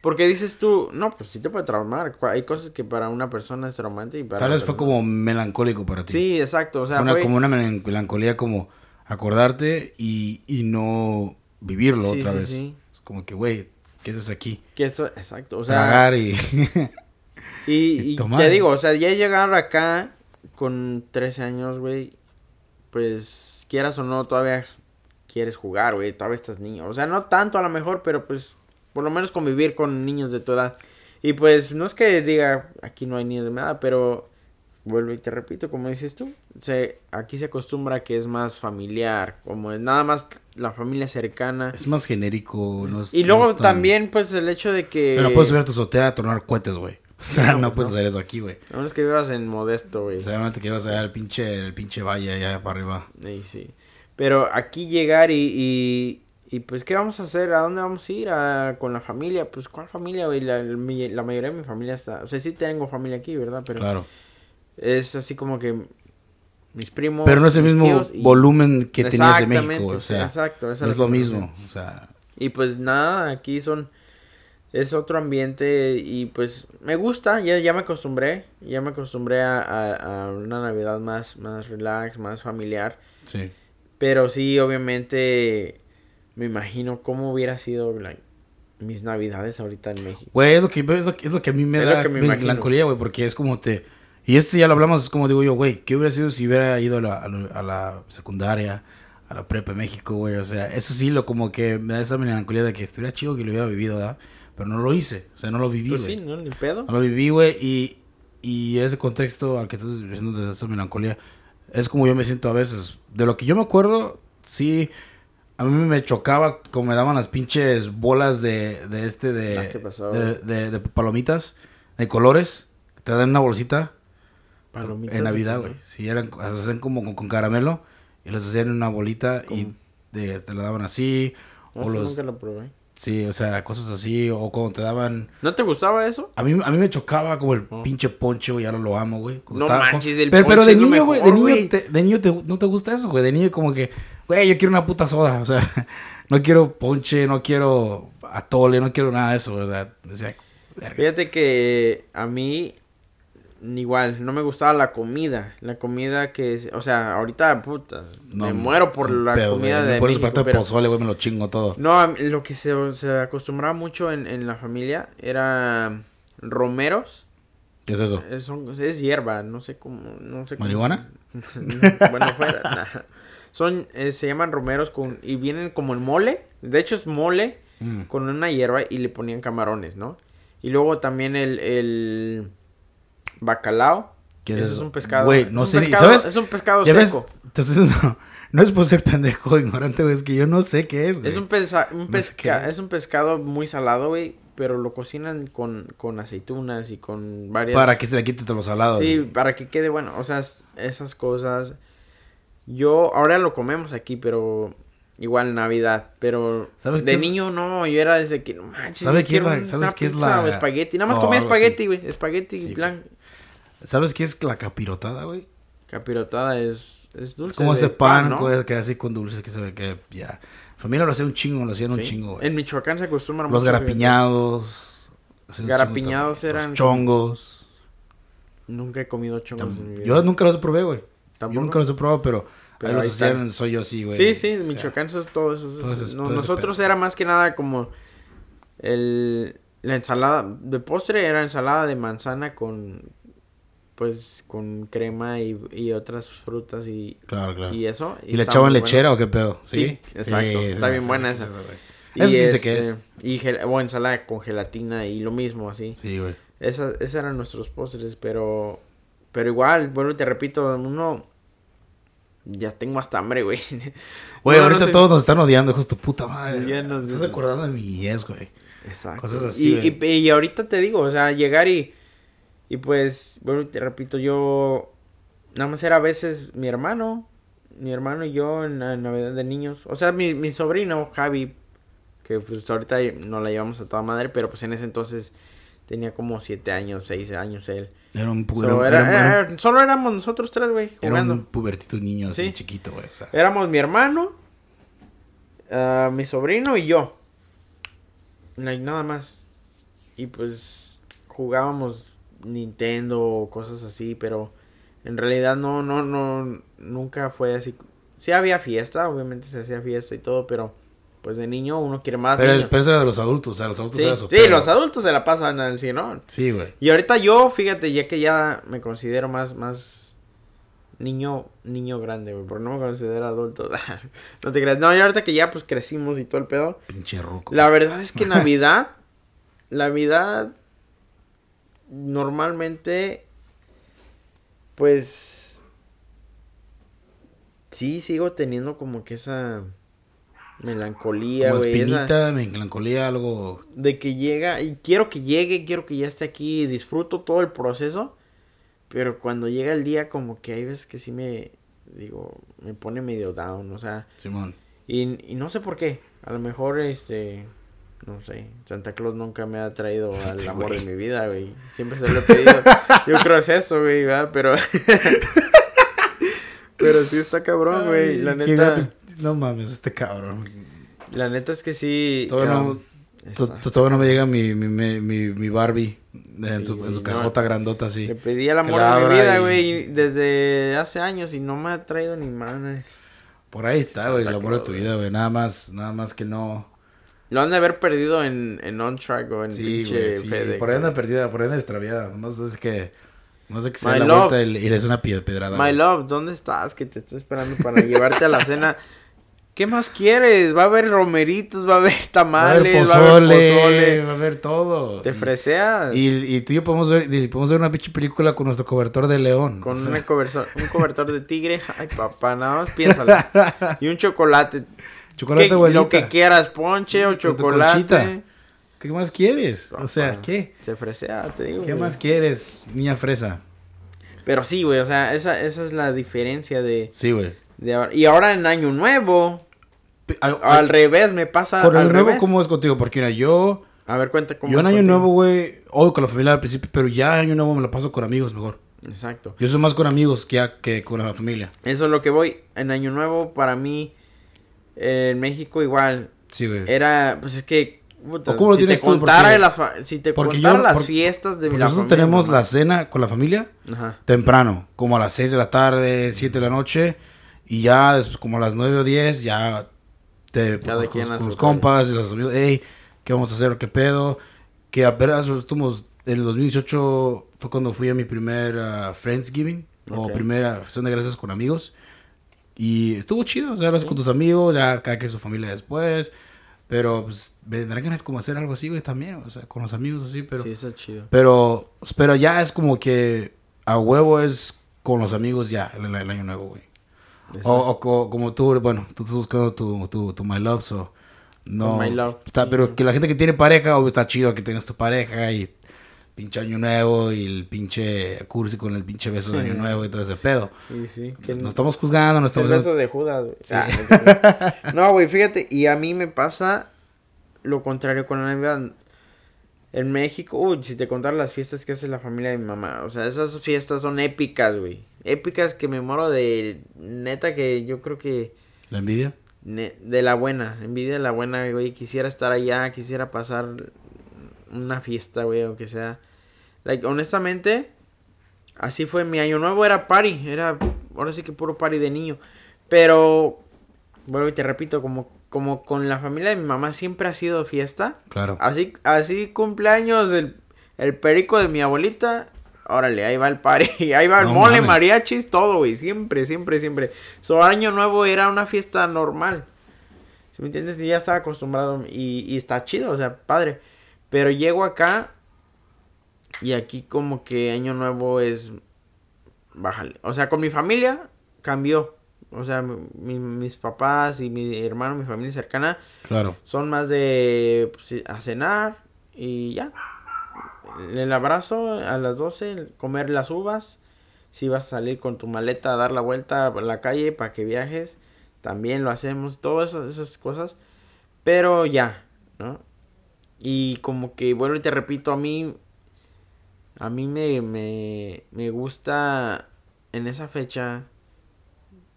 Porque dices tú, no, pues sí te puede traumar. Hay cosas que para una persona es traumante y para Tal vez fue como melancólico para ti. Sí, exacto. O sea, una, fue- como una melan- melancolía como acordarte y, y no vivirlo Sí, otra sí, vez. sí. Es como que, güey, ¿qué haces aquí? que esto, exacto. O sea, Tragar y... <laughs> y, <laughs> te digo, o sea, ya llegar acá con 13 años, güey, pues quieras o no, todavía quieres jugar, güey, todavía estás niño. O sea, no tanto a lo mejor, pero pues por lo menos convivir con niños de tu edad. Y pues no es que diga, aquí no hay niños de mi edad, pero vuelvo y te repito, como dices tú, se, aquí se acostumbra que es más familiar, como es nada más la familia cercana. es más genérico. No es- Y no luego es tan- también, pues, el hecho de O que... sea, no puedes subir a tu azotea a tronar cohetes, güey. <laughs> O sea, No, no, pues, puedes hacer eso aquí, güey. A menos que vivas en Modesto, güey. O sea, obviamente que ibas allá al pinche, el pinche valle allá para arriba. Sí, sí. Pero aquí llegar y, y, y, pues, ¿qué vamos a hacer? ¿A dónde vamos a ir? ¿A- con la familia? Pues, ¿cuál familia, güey? La, la mayoría de mi familia está... O sea, sí tengo familia aquí, ¿verdad? Pero Claro. es así como que mis primos... Pero no es el mis mismo y- volumen que tenías de México, o sea, exacto, no es lo mismo, o sea, Y pues nada, aquí son... Es otro ambiente y pues me gusta, ya, ya me acostumbré, ya me acostumbré a, a, a una Navidad más, más relax, más familiar. sí. Pero sí, obviamente, me imagino cómo hubiera sido like, mis navidades ahorita en México. Güey, es lo que, es lo, es lo que a mí me Es da me melancolía, güey, porque es como te... Y este ya lo hablamos, es como digo yo, güey, ¿qué hubiera sido si hubiera ido a la, a la- a la secundaria, a la prepa en México, güey? O sea, eso sí, lo como que me da esa melancolía de que estuviera chido que lo hubiera vivido, ¿verdad? Pero no lo hice, o sea, no lo viví, Pues güey. sí, ¿no? Ni pedo. No lo viví, güey, y, y ese contexto al que estás diciendo de esa melancolía es como yo me siento a veces. De lo que yo me acuerdo, sí, a mí me chocaba como me daban las pinches bolas de, de este, de, Ah, ¿qué pasó, de, de- de palomitas, de colores, te dan una bolsita Palomitas en de Navidad, güey. Sí, eran, las hacían como con, con caramelo y las hacían en una bolita y ¿Cómo? de- te la daban así. No, O los, nunca lo probé. sí, o sea, cosas así, o como te daban... ¿No te gustaba eso? A mí, a mí me chocaba como el Oh. pinche poncho, güey, ahora lo amo, güey. Cuando No estaba- manches, el pero, pero ponche de es lo niño, güey, de niño, güey. te, de niño te- no te gusta eso, güey. De niño como que, güey, yo quiero una puta soda, o sea, <laughs> no quiero ponche, no quiero atole, no quiero nada de eso, o sea, decía, verga. Fíjate que a mí igual no me gustaba la comida, la comida que, o sea, ahorita puta, No, me muero por la pedo, comida de Por eso México, de pero- pozole, güey, me lo chingo todo. No, lo que se, se acostumbraba mucho en, en la familia era romeros. ¿Qué es eso? Es, son- es hierba, no sé cómo, no sé cómo- ¿Marihuana? <laughs> bueno, fuera, nah. Son, eh, se llaman romeros con, y vienen como el mole, de hecho es mole Mm. con una hierba y le ponían camarones, ¿no? Y luego también el, el bacalao. ¿Qué Ese es es un pescado. Güey, es no un sé, pescado- ¿sabes? Es un pescado seco. Entonces, <laughs> no, no es por ser pendejo, ignorante, güey, es que yo no sé qué es, güey. Es un, pesa- un No pesca- es un pescado muy salado, güey, pero lo cocinan con, con aceitunas y con varias... Para que se le quite todo lo salado. Sí, güey. para que quede bueno. O sea, es- esas cosas. Yo, ahora lo comemos aquí, pero igual Navidad. Pero ¿Sabes de es- niño no, yo era desde que no manches. ¿Sabe me qué es la- una sabes qué es la- o espagueti. Nada más comía espagueti, güey. Espagueti Sí, blanco. ¿Sabes qué es la capirotada, güey? Capirotada es, es dulce. Es como ese pan, ¿no? güey, que así con dulces que se ve que ya. Familia lo hacía un chingo, lo hacían un chingo, güey. En Michoacán se acostumbra Los mucho, garapiñados. un Garapiñados eran Los chongos. Nunca he comido chongos en mi vida. Yo nunca los probé, güey. Yo nunca los he probado, pero, Pero ahí están. soy yo así, güey. Sí, sí, en Michoacán eso es todo eso. todo no, todo nosotros era más que nada como el la ensalada de postre era ensalada de manzana con pues con crema y, y otras frutas y, Claro, claro. y eso. ¿Y le estaba echaban lechera o qué pedo? Sí, exacto. Está bien buena esa. Eso. Y sí sé qué este, es. Y gel- o ensalada con gelatina y lo mismo así. Sí, güey. Esa, esos eran nuestros postres, pero pero igual, bueno, te repito, uno ya tengo hasta hambre, güey. <laughs> Güey, no ahorita todos nos están odiando, hijos de puta madre. Sí, ya nos- Estás acordando de mi yes, güey. Exacto. Cosas así, Y, y, y ahorita te digo, o sea, llegar y, y pues, bueno, te repito, yo, nada más era a veces mi hermano, mi hermano y yo en la Navidad de niños. O sea, mi, mi sobrino, Javi, que pues ahorita no la llevamos a toda madre, pero pues en ese entonces tenía como siete años, seis años él. Era un, So, era, era- era- solo éramos nosotros tres, güey, era un pubertito niño así Sí. chiquito, güey. O sea, Éramos mi hermano, ah, mi sobrino y yo. Like, nada más. Y pues jugábamos Nintendo o cosas así, pero en realidad no, no, no, nunca fue así. Sí había fiesta, obviamente se hacía fiesta y todo, pero pues de niño uno quiere más. pero, niño. pero eso era de los adultos, o sea, los adultos sí, era sí, los adultos se la pasan al cine, Sí, güey. Y ahorita yo, fíjate, ya que ya me considero más, más niño, niño grande, güey, porque no me considero adulto. <laughs> no te creas. No, y ahorita que ya pues crecimos y todo el pedo. Pinche ruco. La verdad es que <laughs> Navidad, Navidad, normalmente, pues, sí sigo teniendo como que esa melancolía, Como güey. esa- espinita, melancolía, algo. de que llega y quiero que llegue, quiero que ya esté aquí, disfruto todo el proceso, pero cuando llega el día como que hay veces que sí me digo, me pone medio down, o sea, Simón. y, y no sé por qué, a lo mejor este no sé, Santa Claus nunca me ha traído <laughs> al Este amor güey. de mi vida, güey. Siempre se lo he pedido. <laughs> Yo creo es eso, güey, ¿verdad? Pero <laughs> Pero sí está cabrón, güey. La neta, No mames, este cabrón. la neta es que sí. Todavía no- To- está- to- Todavía no me llega mi, mi, mi, mi, Barbie en, Sí, su, en su no. cajota grandota así. Le pedí el amor de mi vida, y- güey, desde hace años y no me ha traído ni madre. Por ahí está, Sí, güey, el amor de tu vida, güey. Nada más, nada más que no. Lo han de haber perdido en, en On Track o en Sí, pinche sí. Por ahí anda perdida, por ahí anda extraviada. No sé, es que. No sé que se da la love. vuelta y, le- es una pie- pedrada. My love, ¿dónde estás? Que te estoy esperando para llevarte a la cena. <laughs> ¿Qué más quieres? Va a haber romeritos, va a haber Va a tamales, va a haber pozole, va a haber todo. Te freseas. Y, y tú y yo podemos ver, y podemos ver una pinche película con nuestro cobertor de león. Con o sea, una cobertor, un cobertor de tigre. Ay, papá, nada más piénsalo. Y un chocolate. chocolate ¿Qué- abuelita. lo que quieras, ponche o chocolate. ¿Qué más quieres? O sea, ¿qué? Se fresea, te digo. ¿Qué güey. más quieres, niña fresa? Pero sí, güey, o sea, esa, esa es la diferencia de, Sí, güey. De. Y ahora en Año Nuevo, al revés, me pasa Con el nuevo, revés. ¿cómo es contigo? Porque mira, yo, A ver, cuenta cómo yo en año contigo. nuevo, güey, hoy con la familia al principio, pero ya año nuevo me lo paso con amigos mejor. Exacto. Yo soy más con amigos que, ya- que con la familia. Eso es lo que voy. En Año Nuevo, para mí, en México igual, Sí, güey. era, pues es que... puta, ¿O cómo lo si te tú? contara, las, si te porque contara yo- las fiestas de la nosotros familia, tenemos mamá. la cena con la familia Ajá. temprano, como a las 6 de la tarde, 7 de la noche, y ya después como a las 9 o 10 ya te Cada con, los compas y los amigos, hey, ¿qué vamos a hacer? ¿Qué pedo? Que apenas estuvimos, en el 2018 fue cuando fui a mi primer ah, Friendsgiving, o primera acción de gracias con amigos, y estuvo chido, o sea, con tus amigos, ya cada quien su familia después, pero pues vendrán ganas como hacer algo así, güey, también, o sea, con los amigos así, pero... Sí, está chido. Pero, pero ya es como que a huevo es con los amigos ya el, el año nuevo, güey. O, o co- como tú, bueno, tú estás buscando tu, tu, tu My Love, so, no. My Love, está, sí. Pero que la gente que tiene pareja, o está chido que tengas tu pareja y pinche año nuevo y el pinche cursi con el pinche beso de año nuevo y todo ese pedo. Sí, sí. Que No estamos juzgando, no El beso de Judas, güey. Ah, <laughs> no, güey, fíjate, y a mí me pasa lo contrario con la Navidad. En México, uy, si te contara las fiestas que hace la familia de mi mamá, o sea, esas fiestas son épicas, güey. Épicas que me muero de neta que yo creo que ¿La envidia? ne- de la buena, envidia de la buena, güey. Quisiera estar allá, quisiera pasar una fiesta, güey, aunque sea. Like, honestamente, así fue mi año nuevo, era party, era ahora sí que puro party de niño. Pero vuelvo y te repito, como, como con la familia de mi mamá siempre ha sido fiesta. Claro. Así, así cumpleaños del el perico de mi abuelita. Órale, ahí va el party, <laughs> ahí va el No mole, mames. mariachis, todo, güey. Siempre, siempre, siempre. Su año nuevo era una fiesta normal. ¿Sí me entiendes? Y ya estaba acostumbrado y, y está chido, o sea, padre. Pero llego acá y aquí como que año nuevo es... Bájale. O sea, con mi familia cambió. O sea, mi- mis papás y mi hermano, mi familia cercana, Claro. son más de pues, a cenar y ya. El abrazo a las 12, comer las uvas. Si vas a salir con tu maleta a dar la vuelta a la calle para que viajes, también lo hacemos, todas esas, cosas. Pero ya, ¿no? Y como que, bueno, y te repito, a mí, a mí me, me, me gusta en esa fecha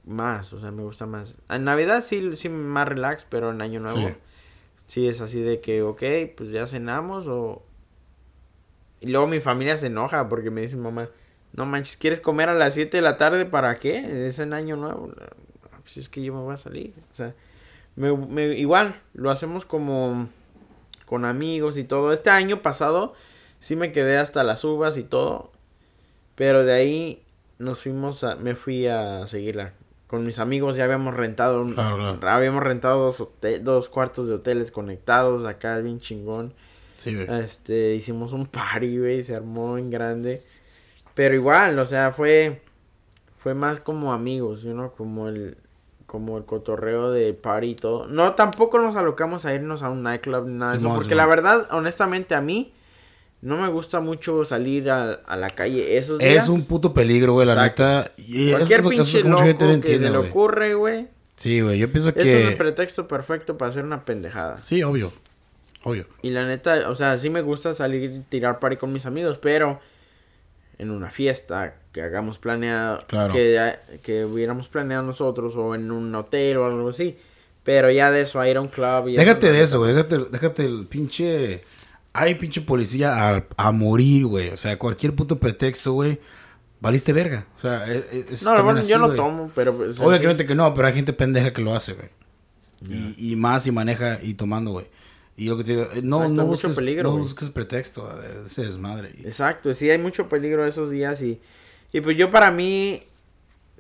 más, o sea, me gusta más. En Navidad sí, sí más relax, pero en Año Nuevo Sí. sí, es así de que, ok, pues ya cenamos o... Y luego mi familia se enoja porque me dice mamá, no manches, ¿quieres comer a las 7 de la tarde para qué? Es en Año Nuevo. "Ah, Pues es que yo me voy a salir. O sea, me, me- igual, lo hacemos como con amigos y todo. Este año pasado sí me quedé hasta las uvas y todo. Pero de ahí nos fuimos a, me fui a seguirla. Con mis amigos ya habíamos rentado, un- Claro, claro. habíamos rentado dos, dos cuartos de hoteles conectados acá bien chingón. Sí, güey. Este, hicimos un party, güey, se armó en grande. Pero igual, o sea, fue fue más como amigos, ¿no? Como el como el cotorreo de party y todo. No, tampoco nos alocamos a irnos a un nightclub ni nada de eso, porque la verdad, honestamente a mí no me gusta mucho salir a, a la calle esos días. Es un puto peligro, güey, la neta. Y Cualquier que- eso pinche que loco que se entiende, le güey. ocurre, güey. Sí, güey, yo pienso Eso es el que... pretexto perfecto para hacer una pendejada. Sí, obvio. Obvio. Y la neta, o sea, sí me gusta salir y tirar party con mis amigos, pero en una fiesta que hagamos planeado, Claro. que, que hubiéramos planeado nosotros o en un hotel o algo así. Pero ya de eso, a ir a un club y Déjate de eso, güey. Déjate, déjate el pinche... Hay pinche policía a, a morir, güey. O sea, cualquier puto pretexto, güey. Valiste verga. O sea, es, es No, bueno, así, yo no tomo, pero pues, Obviamente que no, pero hay gente pendeja que lo hace, güey. Y, y más y maneja y tomando, güey. Y lo que te digo, eh, no, Exacto, no busques, peligro, no busques pretexto de ese desmadre. Exacto, sí hay mucho peligro esos días y, y pues yo para mí,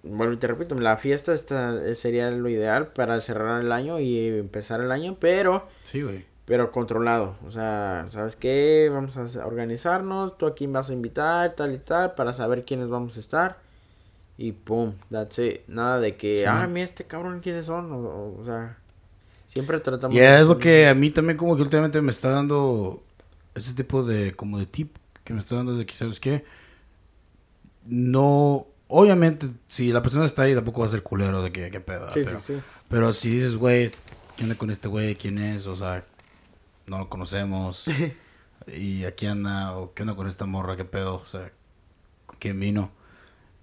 bueno, te repito, la fiesta está, sería lo ideal para cerrar el año y empezar el año, pero... Sí, güey. pero controlado. O sea, ¿sabes qué? Vamos a organizarnos, tú a quién vas a invitar, tal y tal, para saber quiénes vamos a estar. Y pum, that's it. Nada de que, Sí. ah, mira este cabrón, ¿quiénes son? O- o sea, siempre tratamos Y es lo que a mí también como que últimamente me está dando ese tipo de como de tip que me está dando de que sabes qué no obviamente si la persona está ahí tampoco va a ser culero de que qué pedo Sí, pero, sí, sí. pero si dices güey qué onda con este güey quién es o sea no lo conocemos. <laughs> Y aquí anda o qué onda con esta morra qué pedo o sea quién vino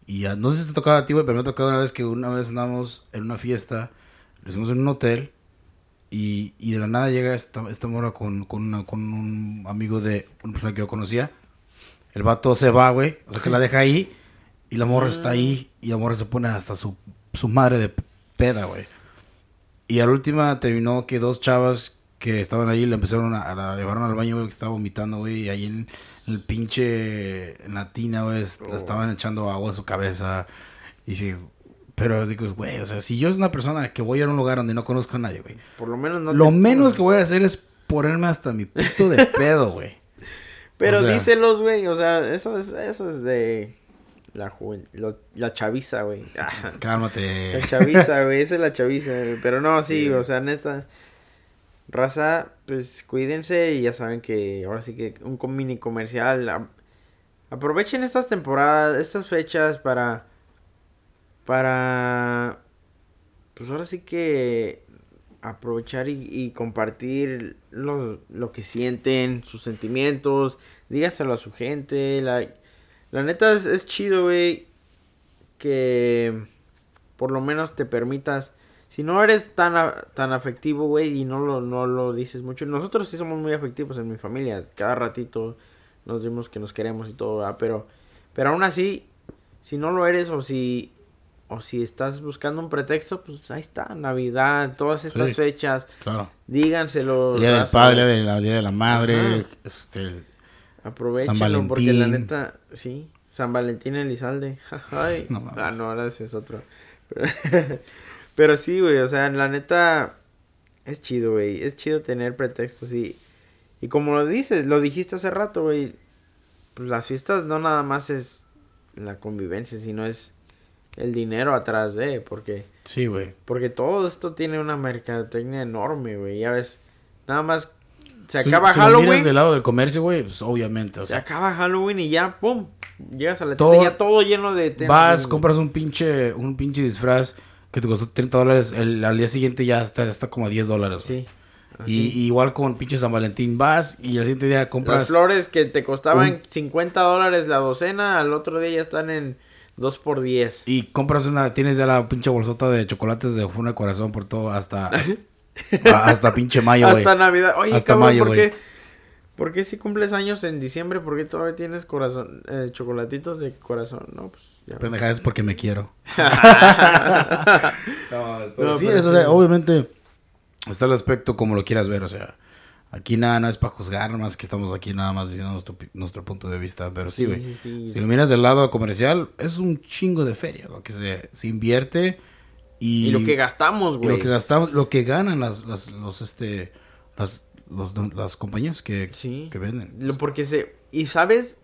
y ya, no sé si te tocaba a ti güey pero me ha tocado una vez que una vez andamos en una fiesta lo hicimos en un hotel y, y de la nada llega esta, esta morra con, con, una- con un amigo de una persona que yo conocía. El vato se va, güey. O sea, que la deja ahí. Y la morra está ahí. Y la morra se pone hasta su, su madre de peda, güey. Y a la última terminó que dos chavas que estaban ahí le empezaron a, a la llevaron al baño, güey, que estaba vomitando, güey. Y ahí en, en el pinche. En la tina, güey, Oh. estaban echando agua a su cabeza. Y sí. Pero digo, güey, o sea, si yo es una persona que voy a un lugar donde no conozco a nadie, güey. Por lo menos no Lo te- menos que voy a hacer es ponerme hasta mi pito de <laughs> pedo, güey. Pero o sea- díselos, güey, o sea, eso es, eso es de la juven- lo- la chaviza, güey. <laughs> Ah, Cálmate. La chaviza, güey, esa es la chaviza, güey. Pero no, sí, o sea, neta. Raza, pues cuídense y ya saben que ahora sí que un mini comercial. a- aprovechen estas temporadas, estas fechas para. Para. Pues ahora sí que. Aprovechar y, compartir lo, lo que sienten, sus sentimientos. Dígaselo a su gente. La, la neta es, chido, güey. Que por lo menos te permitas. Si no eres tan, tan afectivo, güey, y no lo, no lo dices mucho. Nosotros sí somos muy afectivos en mi familia. Cada ratito nos dimos que nos queremos y todo, ¿verdad? Pero, pero aún así, si no lo eres o si, o si estás buscando un pretexto, pues ahí está, Navidad, todas estas Sí. fechas, Claro. díganselo. Día del padre, de la, día de la madre, Ajá. este, Aprovechenlo, porque la neta, sí, San Valentín Elizalde. <laughs> Ay. No mames. ah, no, ahora ese es otro. Pero, <laughs> pero sí, güey, o sea, la neta, es chido, güey, es chido tener pretextos y, y como lo dices, lo dijiste hace rato, güey, pues las fiestas no nada más es la convivencia, sino es el dinero atrás de, porque... sí, güey. Porque todo esto tiene una mercadotecnia enorme, güey. Ya ves, nada más se Si- acaba si lo miras Halloween. del lado del comercio, güey, pues obviamente, o se acaba Halloween y ya, pum. Llegas a la Todo- tienda ya todo lleno de temas. vas, compras un pinche, un pinche disfraz que te costó 30 dólares, el, al día siguiente ya está, está como a 10 dólares. Sí. Y, igual con pinche San Valentín vas y al siguiente día Las compras flores que te costaban un- 50 dólares la docena, al otro día ya están en 2 por 10. y compras una, tienes ya la pinche bolsota de chocolates de funa corazón por todo hasta <laughs> hasta pinche mayo, güey. Hasta Navidad. Oye, Hasta cabrón, mayo, ¿por qué? ¿Por qué si cumples años en diciembre? ¿Por qué todavía tienes corazón, eh, chocolatitos de corazón? No, pues ya. Pendejada es porque me quiero. <laughs> No, Pero sí, pero eso, sí. o sea, obviamente está el aspecto como lo quieras ver, o sea, aquí nada, no es para juzgar, más que estamos aquí nada más diciendo nuestro, nuestro punto de vista, pero sí, Sí, güey. sí, sí. Si lo miras del lado comercial, es un chingo de feria, lo que se, se invierte y, Y lo que gastamos, güey. lo que gastamos, lo que ganan las, las, los, este, las, los- las compañías que, Sí. que venden. Lo- Porque se... Y sabes,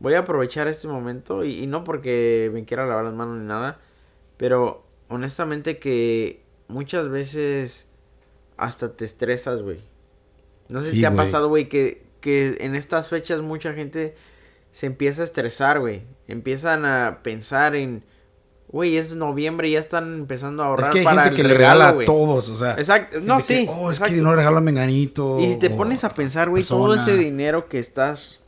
voy a aprovechar este momento y, y no porque me quiera lavar las manos ni nada, pero honestamente que muchas veces hasta te estresas, güey. No sé si Sí, te ha pasado, güey, que, que en estas fechas mucha gente se empieza a estresar, güey. Empiezan a pensar en, güey, es noviembre y ya están empezando a ahorrar Es que hay para gente el que le regala a todos, o sea. Exacto, no, que, sí. oh, es exacto. que no regala menganito. Y si te pones a pensar, güey, todo ese dinero que estás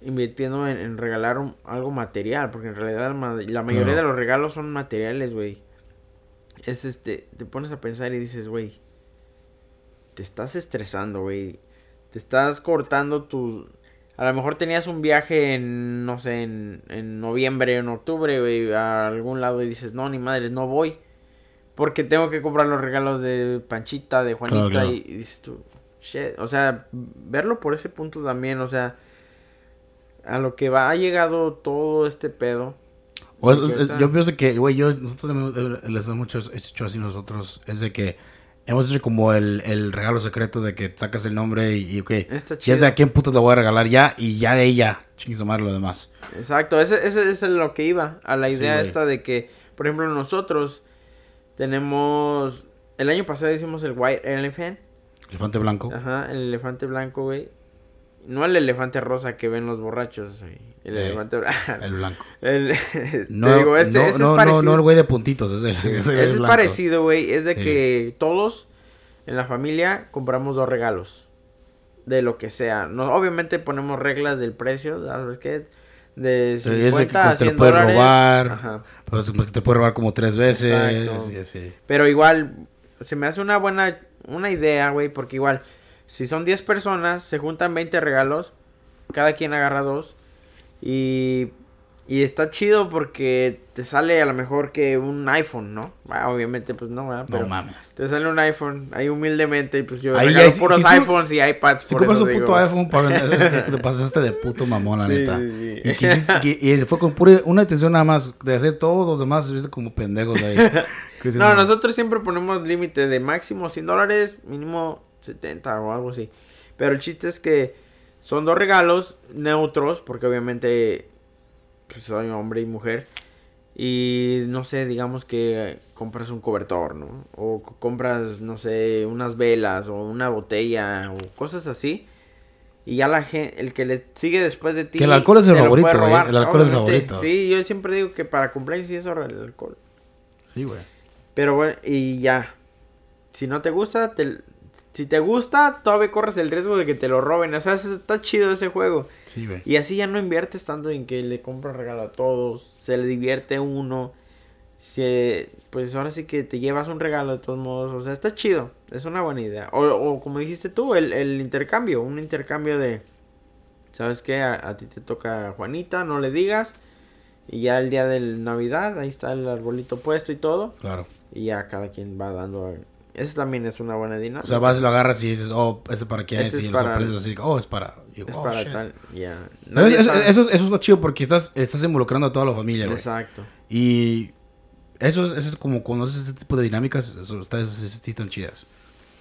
invirtiendo en, en regalar un- algo material, porque en realidad la ma- la mayoría Claro. de los regalos son materiales, güey. Es este, te pones a pensar y dices, güey, te estás estresando, güey. Te estás cortando tu... A lo mejor tenías un viaje en, no sé, en, en noviembre, en octubre, güey, a algún lado y dices, no, ni madres, no voy. Porque tengo que comprar los regalos de Panchita, de Juanita, Claro, claro. Y, y dices tú, shit. O sea, verlo por ese punto también, o sea, a lo que va, ha llegado todo este pedo. O es- es- yo pienso que, güey, yo, nosotros también eh, les hemos hecho, hecho así nosotros. Es de que hemos hecho como el, el regalo secreto de que sacas el nombre y, y ok, Está ya sé a quién puto lo voy a regalar ya y ya de ya, chingues madre lo demás. Exacto, ese, ese es lo que iba, a la idea esta de que, por ejemplo, nosotros tenemos, el año pasado hicimos el White Elephant, Elefante blanco. ajá, el elefante blanco, güey. No el elefante rosa que ven los borrachos. El Eh, elefante. <laughs> El blanco. El, <laughs> No, te digo, este, no, no, es parecido. no, no el güey de puntitos, es el, <laughs> ese Ese es parecido, güey. Es de Sí. que todos en la familia compramos dos regalos. De lo que sea. No, obviamente ponemos reglas del precio, ¿sabes qué? De Sí, ese 50 que a te lo 100 puede dólares. robar. Ajá. Pues, pues que te puede robar como tres veces. Y así. Pero igual, se me hace una buena una idea, güey, porque igual, si son 10 personas, se juntan 20 regalos, cada quien agarra dos, y, y está chido porque te sale a lo mejor que un iPhone, ¿no? Ah, obviamente, pues no, ¿verdad? Pero No mames. te sale un iPhone, ahí humildemente, y pues yo Ahí regalo si- puros si tú- iPhones y iPads. Si por compras eso un digo, puto iPhone, para vender, es que te <laughs> pasaste de puto mamón, la Sí, neta. sí, sí. Y, quisiste- y, y fue con pura, una intención nada más de hacer todos los demás, viste como pendejos ahí. <laughs> No, nosotros siempre ponemos límite de máximo 100 dólares, mínimo 70 o algo así. Pero el chiste es que son dos regalos neutros, porque obviamente pues, soy hombre y mujer. Y no sé, digamos que compras un cobertor, ¿no? O compras, no sé, unas velas o una botella o cosas así. Y ya la gente, el que le sigue después de ti. Que el alcohol es el favorito, güey, robar, el alcohol es el favorito. Sí, yo siempre digo que para cumpleaños sí es ahora el alcohol. Sí, güey. Pero bueno, y ya. Si no te gusta, te, si te gusta, todavía corres el riesgo de que te lo roben. O sea, es- está chido ese juego. Sí, güey. Y así ya no inviertes tanto en que le compras regalo a todos. Se le divierte uno. Se, pues ahora sí que te llevas un regalo de todos modos. O sea, está chido. Es una buena idea. O, o como dijiste tú, el, el intercambio. Un intercambio de... ¿Sabes qué? A, a ti te toca Juanita, no le digas. Y ya el día de Navidad, ahí está el arbolito puesto y todo. Claro. Y ya cada quien va dando. Eso también es una buena dinámica. O sea, vas y lo agarras y dices, oh, ¿este para quién Este es? Y lo sorprendes así, oh, es para... yo, es oh, para shit. tal. Eso, eso, eso está chido porque estás, estás involucrando a toda la familia, güey. Exacto. Y eso es, eso es como cuando haces ese tipo de dinámicas, eso está, están chidas.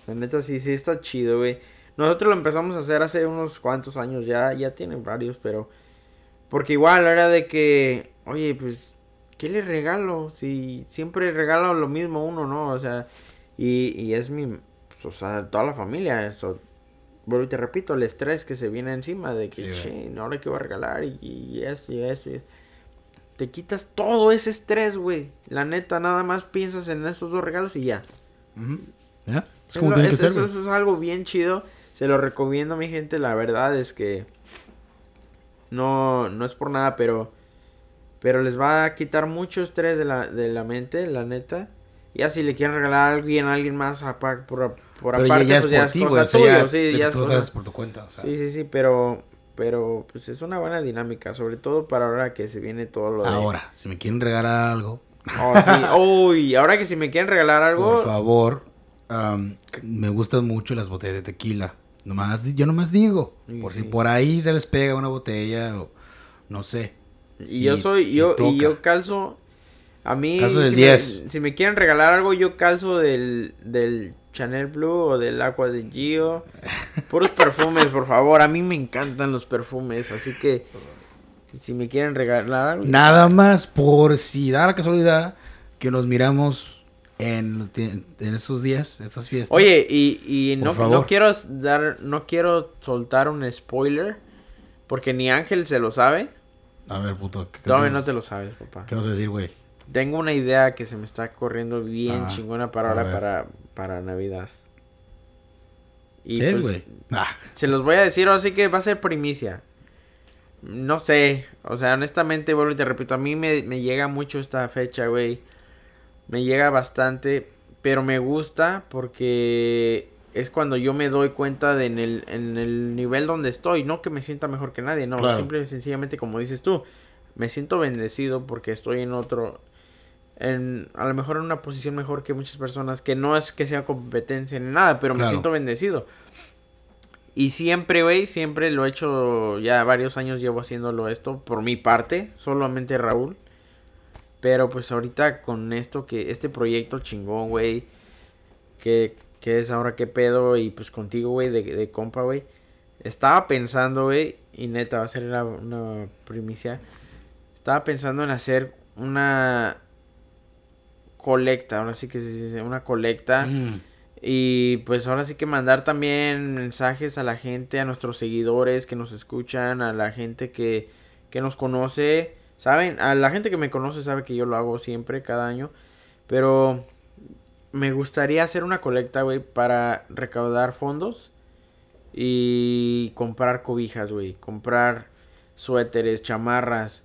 La neta sí, sí está chido, güey. Nosotros lo empezamos a hacer hace unos cuantos años, ya, ya tienen varios, pero... Porque igual era de que, oye, pues, ¿qué le regalo? Si siempre regalo lo mismo uno, ¿no? O sea, y, y es mi, pues, o sea, toda la familia, eso. Bueno, y te repito, el estrés que se viene encima de que, Sí, che, ahora qué voy a regalar y, y esto y esto. y- Te quitas todo ese estrés, güey. La neta, nada más piensas en esos dos regalos y ya. ¿Ya? Es como que es- eso es algo bien chido. Se lo recomiendo a mi gente. La verdad es que no, no es por nada, pero pero les va a quitar mucho estrés de la, de la mente, la neta. Ya si le quieren regalar a alguien, a alguien más apa- por, por Pero aparte, ya pues ya es ti, cosa O sea, tuya, ya, sí, ya es tú cosa- sabes por tu cuenta, o sea. Sí, sí, sí, pero pero pues es una buena dinámica, sobre todo para ahora que se viene todo lo de Ahora, si me quieren regalar algo, Oh, sí. <laughs> Uy, ahora que si me quieren regalar algo, por favor, me gustan mucho las botellas de tequila. Nomás, yo nomás digo, Sí, por sí. si por ahí se les pega una botella o no sé. Y Si- yo soy, si yo, y yo calzo, a mí, del si, 10. Me, si me quieren regalar algo, yo calzo del, del Chanel Blue o del Aqua de Gio. Puros perfumes, por favor, a mí me encantan los perfumes, así que si me quieren regalar algo. Nada más por si da la casualidad que nos miramos en, en estos días, estas fiestas. Oye, y, y no, no quiero dar, no quiero soltar un spoiler, porque ni Ángel se lo sabe. A ver, puto. ¿qué, Todavía no te lo sabes, papá. ¿Qué vas a decir, güey? Tengo una idea que se me está corriendo bien Ah, chingona para ahora, para, para Navidad. Y ¿Qué es, pues, güey? Ah, se los voy a decir, así que va a ser primicia. No sé, o sea, honestamente, vuelvo y te repito, a mí me, me llega mucho esta fecha, güey. Me llega bastante, pero me gusta porque es cuando yo me doy cuenta de en el, en el nivel donde estoy. No que me sienta mejor que nadie, no, Claro. simple y sencillamente como dices tú. Me siento bendecido porque estoy en otro, en, a lo mejor en una posición mejor que muchas personas, que no es que sea competencia ni nada, pero me Claro. siento bendecido. Y siempre, güey, siempre lo he hecho, ya varios años llevo haciéndolo esto por mi parte, solamente Raúl. Pero pues ahorita con esto que, este proyecto chingón, güey, que, que es ahora qué pedo y pues contigo, güey, de, de compa, güey. Estaba pensando, güey, y neta va a ser una, una primicia. Estaba pensando en hacer una colecta, ahora sí que se dice, una colecta. mm, Y pues ahora sí que mandar también mensajes a la gente, a nuestros seguidores que nos escuchan, a la gente que, que nos conoce. Saben, a la gente que me conoce sabe que yo lo hago siempre, cada año. Pero me gustaría hacer una colecta, güey, para recaudar fondos y comprar cobijas, güey. Comprar suéteres, chamarras,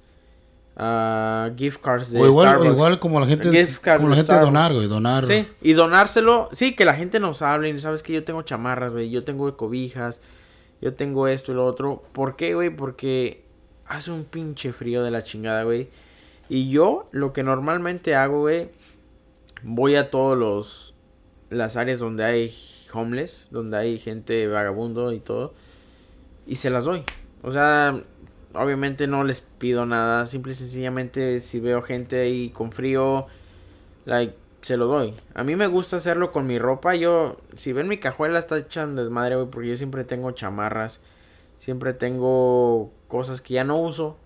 ah, gift cards de o igual, o Starbucks. igual como la gente, como la gente donar, güey, donar. Sí, y donárselo, sí, que la gente nos hable, sabes que yo tengo chamarras, güey, yo tengo cobijas, yo tengo esto y lo otro. ¿Por qué, güey? Porque hace un pinche frío de la chingada, güey. Y yo lo que normalmente hago, güey, voy a todos los las áreas donde hay homeless, donde hay gente vagabundo y todo y se las doy. O sea, obviamente no les pido nada, simple y sencillamente si veo gente ahí con frío like se lo doy. A mí me gusta hacerlo con mi ropa. Yo, si ven mi cajuela está hecha desmadre, güey, porque yo siempre tengo chamarras. Siempre tengo cosas que ya no uso.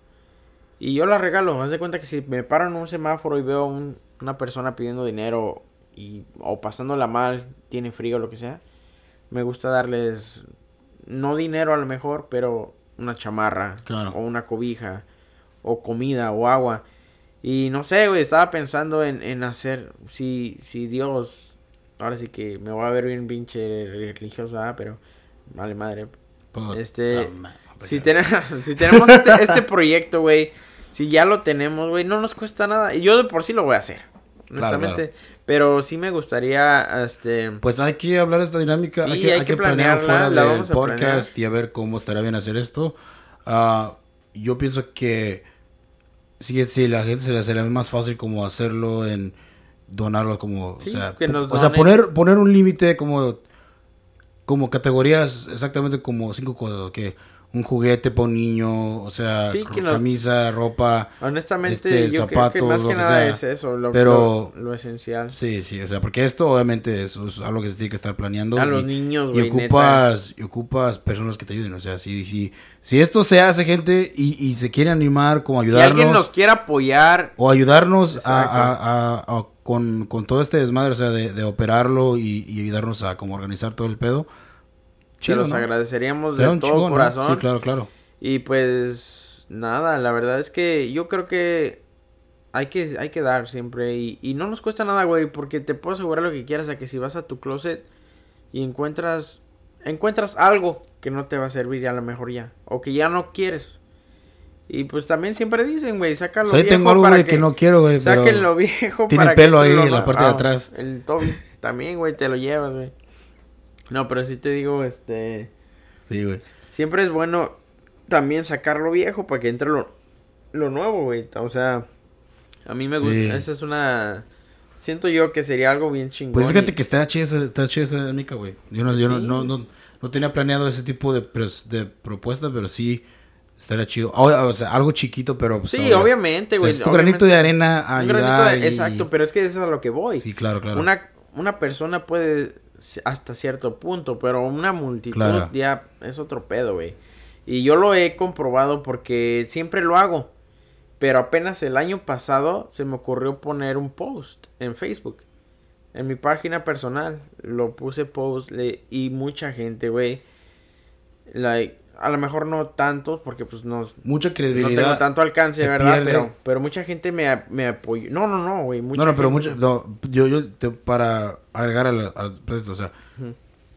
Y yo las regalo. Haz de cuenta que si me paro en un semáforo y veo un- una persona pidiendo dinero y, o pasándola mal, tiene frío o lo que sea, me gusta darles, no dinero a lo mejor, pero una chamarra Claro. o una cobija o comida o agua. Y no sé, güey, estaba pensando en, en hacer, si, si Dios, ahora sí que me voy a ver bien pinche religioso, ah, pero vale madre. Puta este, Si, tenemos <laughs> si tenemos este, este <laughs> proyecto, güey, si ya lo tenemos, güey, no nos cuesta nada. Y yo de por sí lo voy a hacer, Claro, honestamente. Pero sí me gustaría, este... Pues hay que hablar de esta dinámica, Sí, hay que, hay hay que planear fuera la del podcast y a ver cómo estaría bien hacer esto. Ah, yo pienso que sí, sí, la gente se le, ve más fácil como hacerlo en donarlo como, Sí, o sea, que nos o sea, poner, poner un límite como, como categorías, exactamente como cinco cosas, que un juguete para un niño, o sea, Sí, que camisa, ropa, Honestamente, Este, yo creo que zapatos, más lo que que nada sea. es eso, lo, Pero- lo, lo esencial. sí, sí, o sea, porque esto obviamente es, es algo que se tiene que estar planeando. A y- los niños, y güey, neta. ocupas, y ocupas personas que te ayuden, o sea, si, si, si esto se hace gente y, y se quiere animar como Si ayudarnos. alguien nos quiere apoyar, O ayudarnos a, Exacto. a- a- a- con, con todo este desmadre, o sea, de, de operarlo y, y ayudarnos a como organizar todo el pedo. Se Chido, los ¿no? agradeceríamos de todo corazón. Sí, claro, claro. Y pues nada, la verdad es que yo creo que hay que, hay que dar siempre. Y, y no nos cuesta nada, güey, porque te puedo asegurar lo que quieras a que si vas a tu closet y encuentras, encuentras algo que no te va a servir a lo mejor ya. O que ya no quieres. Y pues también siempre dicen, güey, O sea, ahí viejo tengo algo, para que... no quiero, güey, pero... Lo viejo tiene para pelo que ahí lo en la parte de Ah, atrás. El Toby también, güey, te lo llevas, güey. No, pero sí te digo, este... Sí, güey. Siempre es bueno también sacar lo viejo para que entre lo, lo nuevo, güey. O sea, a mí me gusta. Esa es una. Siento yo que sería algo bien chingón. Pues fíjate y- que está chida esa, está chida esa dinámica, güey. Yo, no, yo no, Sí. no, no, no tenía planeado ese tipo de, pres- de propuesta, pero sí estaría chido. O, o sea, algo chiquito, pero... Pues, Sí, obviamente, O sea, güey. es tu granito de arena a Un granito ayudar de- y- Exacto, pero es que eso es a lo que voy. Sí, claro, claro. Una, una persona puede hasta cierto punto, pero una multitud Claro. ya es otro pedo, güey. Y yo lo he comprobado porque siempre lo hago. Pero apenas el año pasado se me ocurrió poner un post en Facebook. En mi página personal. Lo puse post y mucha gente, güey. Like, a lo mejor no tantos porque pues no, Mucha no credibilidad. tengo tanto alcance, ¿verdad? Pero, pero mucha gente me, me apoyó. No, no, no, güey. mucha no, no, pero mucho, no, yo, yo, te- para agregar al, al precio, o sea,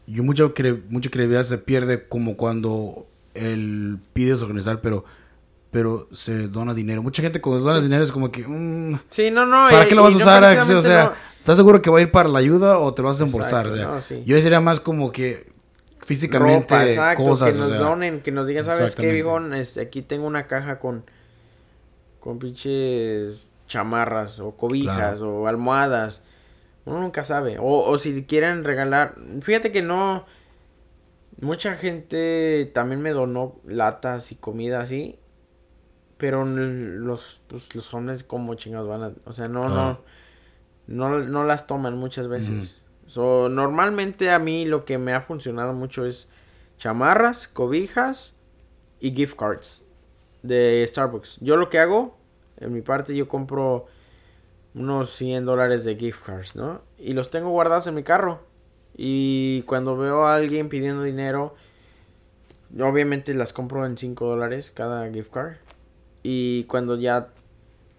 yo mucha, cre- mucha credibilidad se pierde como cuando el pides organizar, pero, pero se dona dinero. Mucha gente cuando dona dinero es como que, mm, Sí, no, no. ¿para qué lo vas a no usar? O sea, ¿estás seguro que va a ir para la ayuda o te lo vas a embolsar? O sea, no, sí. yo sería más como que no, físicamente ropa, exacto, cosas, que o nos sea, donen, que nos digan, ¿sabes qué, viejón? Este, aquí tengo una caja con, con pinches chamarras o cobijas Claro. o almohadas. Uno nunca sabe. O, o si quieren regalar. Fíjate que no. Mucha gente también me donó latas y comida así. Pero los, pues, los hombres como chingados van a... O sea, no, Claro. no, no, no las toman muchas veces. So, normalmente a mí lo que me ha funcionado mucho es chamarras, cobijas y gift cards de Starbucks. Yo lo que hago, en mi parte, yo compro unos 100 dólares de gift cards, ¿no? Y los tengo guardados en mi carro. Y cuando veo a alguien pidiendo dinero, yo obviamente las compro en 5 dólares cada gift card. Y cuando ya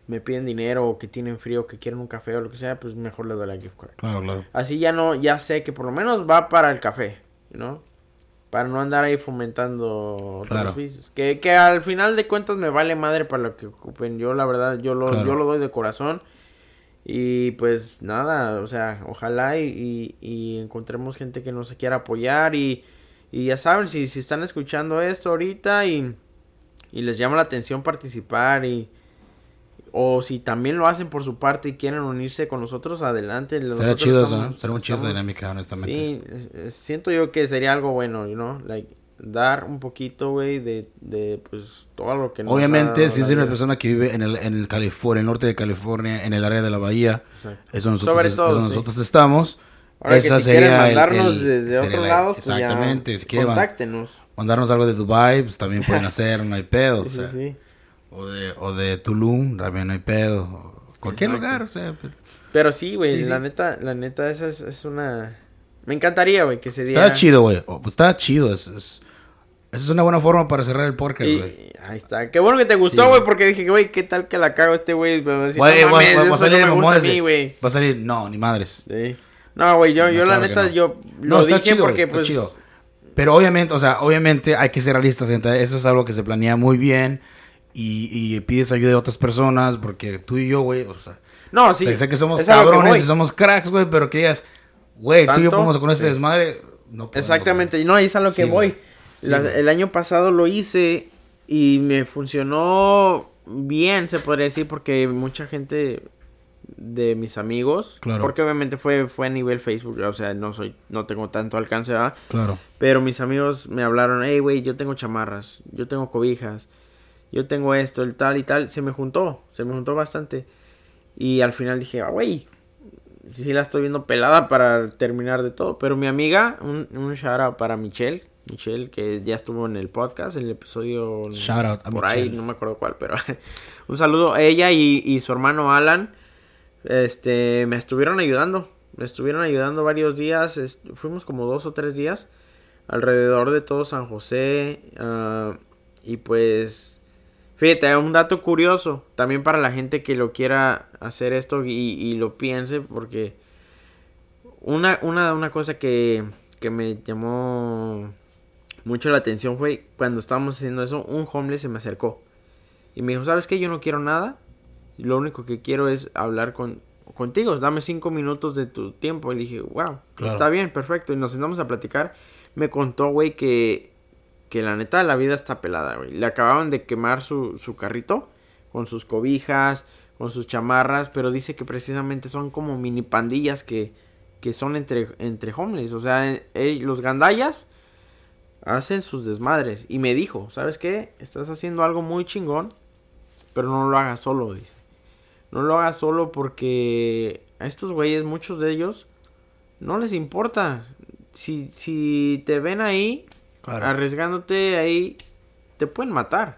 me piden dinero o que tienen frío, que quieren un café o lo que sea, pues mejor les doy la gift card. Claro, claro. Así ya no, ya sé que por lo menos va para el café, ¿no? Para no andar ahí fomentando Claro. Que, que al final de cuentas me vale madre para lo que ocupen. Yo la verdad, yo lo, Claro. yo lo doy de corazón. Y pues nada, o sea, ojalá y, y- y encontremos gente que nos quiera apoyar. Y, y ya saben, si, si están escuchando esto ahorita y, y les llama la atención participar y... O si también lo hacen por su parte y quieren unirse con nosotros, adelante. Nosotros chido, ¿no? Chida esa estamos- dinámica, honestamente. Sí, siento yo que sería algo bueno, you know, like dar un poquito, güey, de, de pues todo lo que nos ha Obviamente, dado si es una persona que vive en el, en el California, el norte de California, en el área de la bahía, Exacto. eso nosotros, Sobre es- todo, eso sí. nosotros estamos. Ahora que Esa si quieren sería el- mandarnos el- desde sería otro la- lado, pues ya Exactamente, si quieren contáctenos. mandarnos algo de Dubai, pues también pueden <laughs> hacer, no hay pedo. Sí, o sea, sí, sí. O, de, o de Tulum, también no hay pedo. Cualquier Exacto. lugar, o sea. pero- Pero sí, güey, Sí, sí. la neta, la neta, esa es, es una... Me encantaría, güey, que se diera... Está chido, güey. pues está chido. Es, es, esa es una buena forma para cerrar el podcast, güey. ahí está. Qué bueno que te gustó, Sí. güey, porque dije, güey, qué tal que la cago este güey. Va no va- va- a salir no gusta a mí, güey. Va a salir, no, ni madres. Sí. No, güey, yo, No, yo la claro que neta, no. yo No, lo está dije chido, porque, está pues... chido. Pero obviamente, o sea, obviamente hay que ser realistas, gente. Eso es algo que se planea muy bien. Y, y pides ayuda de otras personas, porque tú y yo, güey, o sea, No, sí. sé, que somos que cabrones y somos cracks, güey, pero que digas, güey, tú y yo podemos con este Sí. desmadre. No podemos, Exactamente, güey. no, ahí es a lo que Sí, voy. Sí, La- el año pasado lo hice y me funcionó bien, se podría decir, porque mucha gente de mis amigos, Claro. porque obviamente fue, fue a nivel Facebook, o sea, no soy, no tengo tanto alcance, ¿verdad? Claro. Pero mis amigos me hablaron, hey, güey, yo tengo chamarras, yo tengo cobijas, yo tengo esto, el tal y tal. Se me juntó, se me juntó bastante. Y al final dije, ah, güey, sí la estoy viendo pelada para terminar de todo. Pero mi amiga, un, un shout out para Michelle, Michelle, que ya estuvo en el podcast, el episodio... Shout out a por ahí, no me acuerdo cuál, pero <laughs> un saludo a ella y, y su hermano Alan. Este, me estuvieron ayudando. Me estuvieron ayudando varios días. fuimos como dos o tres días alrededor de todo San José. ah, y pues, fíjate, un dato curioso también para la gente que lo quiera hacer esto y, y lo piense, porque una, una, una cosa que, que me llamó mucho la atención fue cuando estábamos haciendo eso, un homeless se me acercó y me dijo, ¿sabes qué? Yo no quiero nada. Lo único que quiero es hablar con, contigo. Dame cinco minutos de tu tiempo. Y le dije, wow, Claro. está bien, perfecto. Y nos sentamos a platicar. Me contó, güey, que, que la neta la vida está pelada, güey. Le acababan de quemar su, su carrito con sus cobijas, con sus chamarras. Pero dice que precisamente son como mini pandillas que, que son entre, entre homeless. O sea, los gandayas hacen sus desmadres. Y me dijo, ¿sabes qué? Estás haciendo algo muy chingón, pero no lo hagas solo, dice. No lo hagas solo porque a estos güeyes, muchos de ellos, no les importa. Si, si te ven ahí, Claro. arriesgándote ahí, te pueden matar.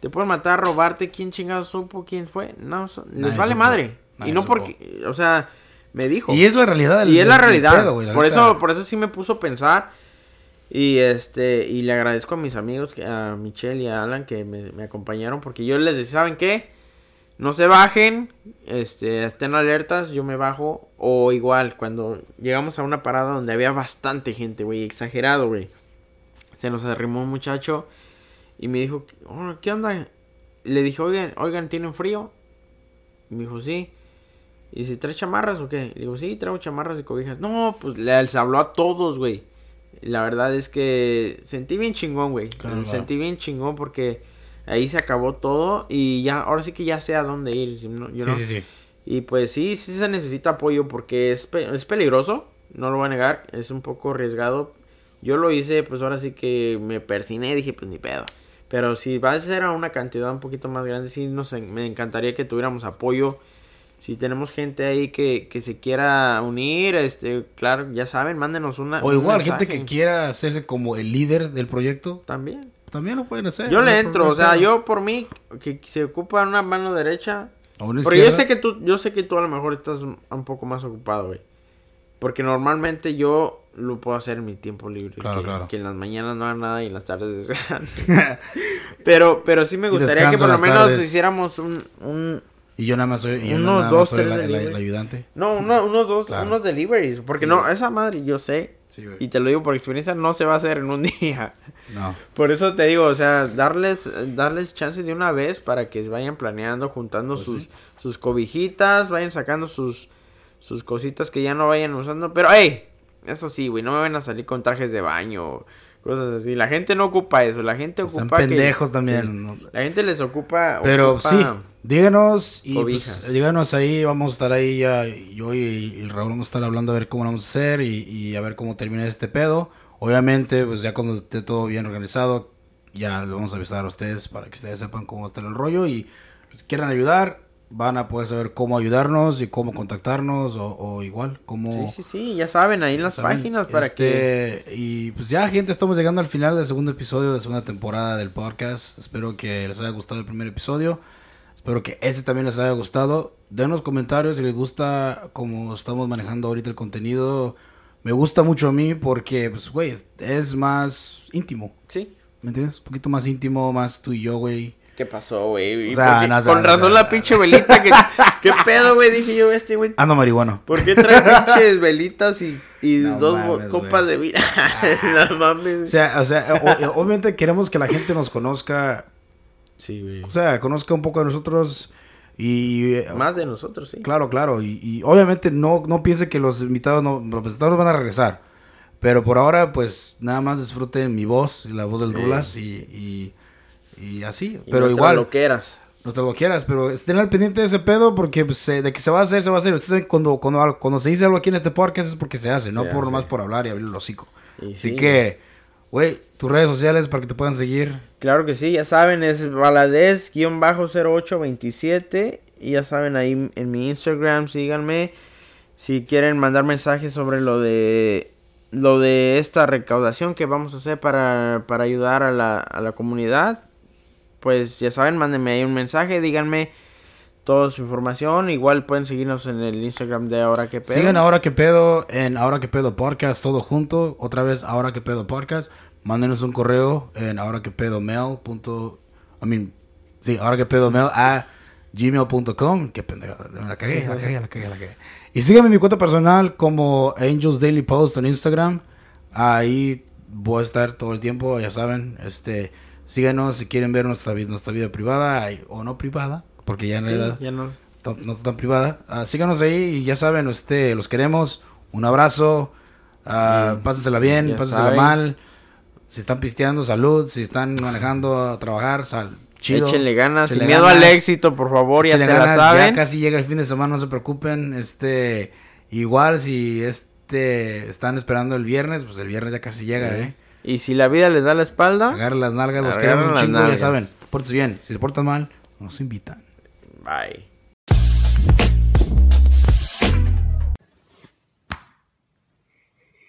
Te pueden matar, robarte. ¿Quién chingado supo quién fue? No, so- les Nadie vale supo. madre. Nadie y no supo. porque, o sea, me dijo. Y es la realidad del Y es la realidad. pedo, güey, la por eso, por eso sí me puso a pensar. Y este, y le agradezco a mis amigos, que- a Michelle y a Alan que me, me acompañaron. Porque yo les decía, ¿saben qué? No se bajen, este, estén alertas, yo me bajo. O igual, cuando llegamos a una parada donde había bastante gente, güey, exagerado, güey. Se nos arrimó un muchacho y me dijo, "Oh, ¿qué onda? Le dije, oigan, oigan, ¿tienen frío? Y me dijo, sí. Y dice, ¿traes chamarras o qué? Le digo, sí, traigo chamarras y cobijas. No, pues les habló a todos, güey. La verdad es que sentí bien chingón, güey. Claro, sentí bien chingón porque ahí se acabó todo y ya, ahora sí que ya sé a dónde ir. you know- you Sí, sí, sí. Y pues sí, sí se necesita apoyo porque es, pe- es peligroso, no lo voy a negar, es un poco arriesgado. Yo lo hice, pues ahora sí que me persiné, dije, pues ni pedo. Pero si va a ser a una cantidad un poquito más grande, sí nos, me encantaría que tuviéramos apoyo. Si tenemos gente ahí que, que se quiera unir, este, claro, ya saben, mándenos una. O igual, gente que quiera hacerse como el líder del proyecto, También. también lo pueden hacer. Yo no le entro, o sea, yo por mí, que se ocupa una mano derecha, A una Porque yo sé que tú, yo sé que tú a lo mejor estás un un poco más ocupado, güey. Porque normalmente yo lo puedo hacer en mi tiempo libre. Claro, que, claro. que en las mañanas no haga nada y en las tardes descanse. <laughs> pero, pero sí me gustaría que descanso por lo menos tardes. hiciéramos un, un Y yo nada más soy, y yo Unos nada dos, más soy tres la- ayudante. no, uno- unos dos, Claro. unos deliveries. Porque Sí. no, esa madre yo sé. Sí. Y te lo digo por experiencia, no se va a hacer en un <laughs> día. No. Por eso te digo, o sea, darles, darles chance de una vez para que vayan planeando, juntando Pues sus, sí. sus cobijitas, vayan sacando sus, sus cositas que ya no vayan usando. Pero, hey, eso sí, güey, no me van a salir con trajes de baño, cosas así. La gente no ocupa eso, la gente Están ocupa que- pendejos sí, también. ¿no? la gente les ocupa... Pero ocupa- sí, díganos y pues, díganos ahí, vamos a estar ahí ya, yo y, el Raúl vamos a estar hablando a ver cómo lo vamos a hacer y, y a ver cómo termina este pedo. Obviamente, pues ya cuando esté todo bien organizado, ya le vamos a avisar a ustedes para que ustedes sepan cómo está el rollo y pues, si quieren ayudar, van a poder saber cómo ayudarnos y cómo contactarnos o, o igual, cómo... Sí, sí, sí, ya saben, ahí en las ¿saben? páginas para que... Este, Y pues ya, gente, estamos llegando al final del segundo episodio de la segunda temporada del podcast. Espero que les haya gustado el primer episodio. Espero que ese también les haya gustado. Denos comentarios si les gusta cómo estamos manejando ahorita el contenido. Me gusta mucho a mí porque, pues, güey, es, es más íntimo. Sí. ¿Me entiendes? Un poquito más íntimo, más tú y yo, güey. ¿Qué pasó, güey? O sea, no, con no, razón no, la pinche velita que... <laughs> ¿Qué pedo, güey? Dije yo, este güey Ando marihuano. ¿Por qué trae <laughs> pinches velitas y, y dos mames, copas de vino? <laughs> no mames. O sea, o sea o- o- obviamente queremos que la gente nos conozca. sí, güey. O sea, conozca un poco de nosotros. Y eh, Más de nosotros, sí. Claro, claro. Y, y obviamente no, no piense que los invitados no, los invitados van a regresar. Pero por ahora, pues nada más disfruten mi voz, y la voz del. Rulas y, y, y así. Y Pero igual, loqueras. Nuestras loqueras, pero estén al pendiente de ese pedo porque pues, eh, de que se va a hacer, se va a hacer. Ustedes cuando, cuando, cuando se dice algo aquí en este podcast es porque se hace, no por nomás por hablar y abrir el hocico. Y Así sí, que, güey, tus redes sociales para que te puedan seguir. Claro que sí, ya saben, es Valadez-0827. Y ya saben, ahí en mi Instagram, síganme. Si quieren mandar mensajes sobre lo de lo de esta recaudación que vamos a hacer para, para ayudar a la, a la comunidad, pues ya saben, mándenme ahí un mensaje, díganme toda su información. Igual pueden seguirnos en el Instagram de Ahora que pedo. Sigan Ahora que pedo en Ahora que pedo podcast, todo junto. Otra vez Ahora que pedo podcast. Mándenos un correo en ahora que pedo mail. Punto, I mean, sí, ahora que pedo mail a gmail.com. Qué pendejo, la cagué, la cagué, la cagué. Y síganme en mi cuenta personal como Angels Daily Post en Instagram. Ahí voy a estar todo el tiempo, ya saben. Este, síganos si quieren ver nuestra, nuestra vida privada o no privada, porque ya en Sí, realidad ya no. no, tan privada. Ah, síganos ahí y ya saben, este, los queremos. Un abrazo. Y pásensela bien, ya pásensela saben. mal. Si están pisteando, salud. Si están manejando a trabajar, sal. Chido. Échenle ganas, sin miedo al éxito, por favor, ya Échenle se la ganas, saben. Ya casi llega el fin de semana, no se preocupen. Este, igual si este están esperando el viernes, pues el viernes ya casi llega, Sí. eh. Y si la vida les da la espalda, Agarren las nalgas, los queremos un chingo, ya saben. Pórtense bien. Si se portan mal, nos invitan. bye.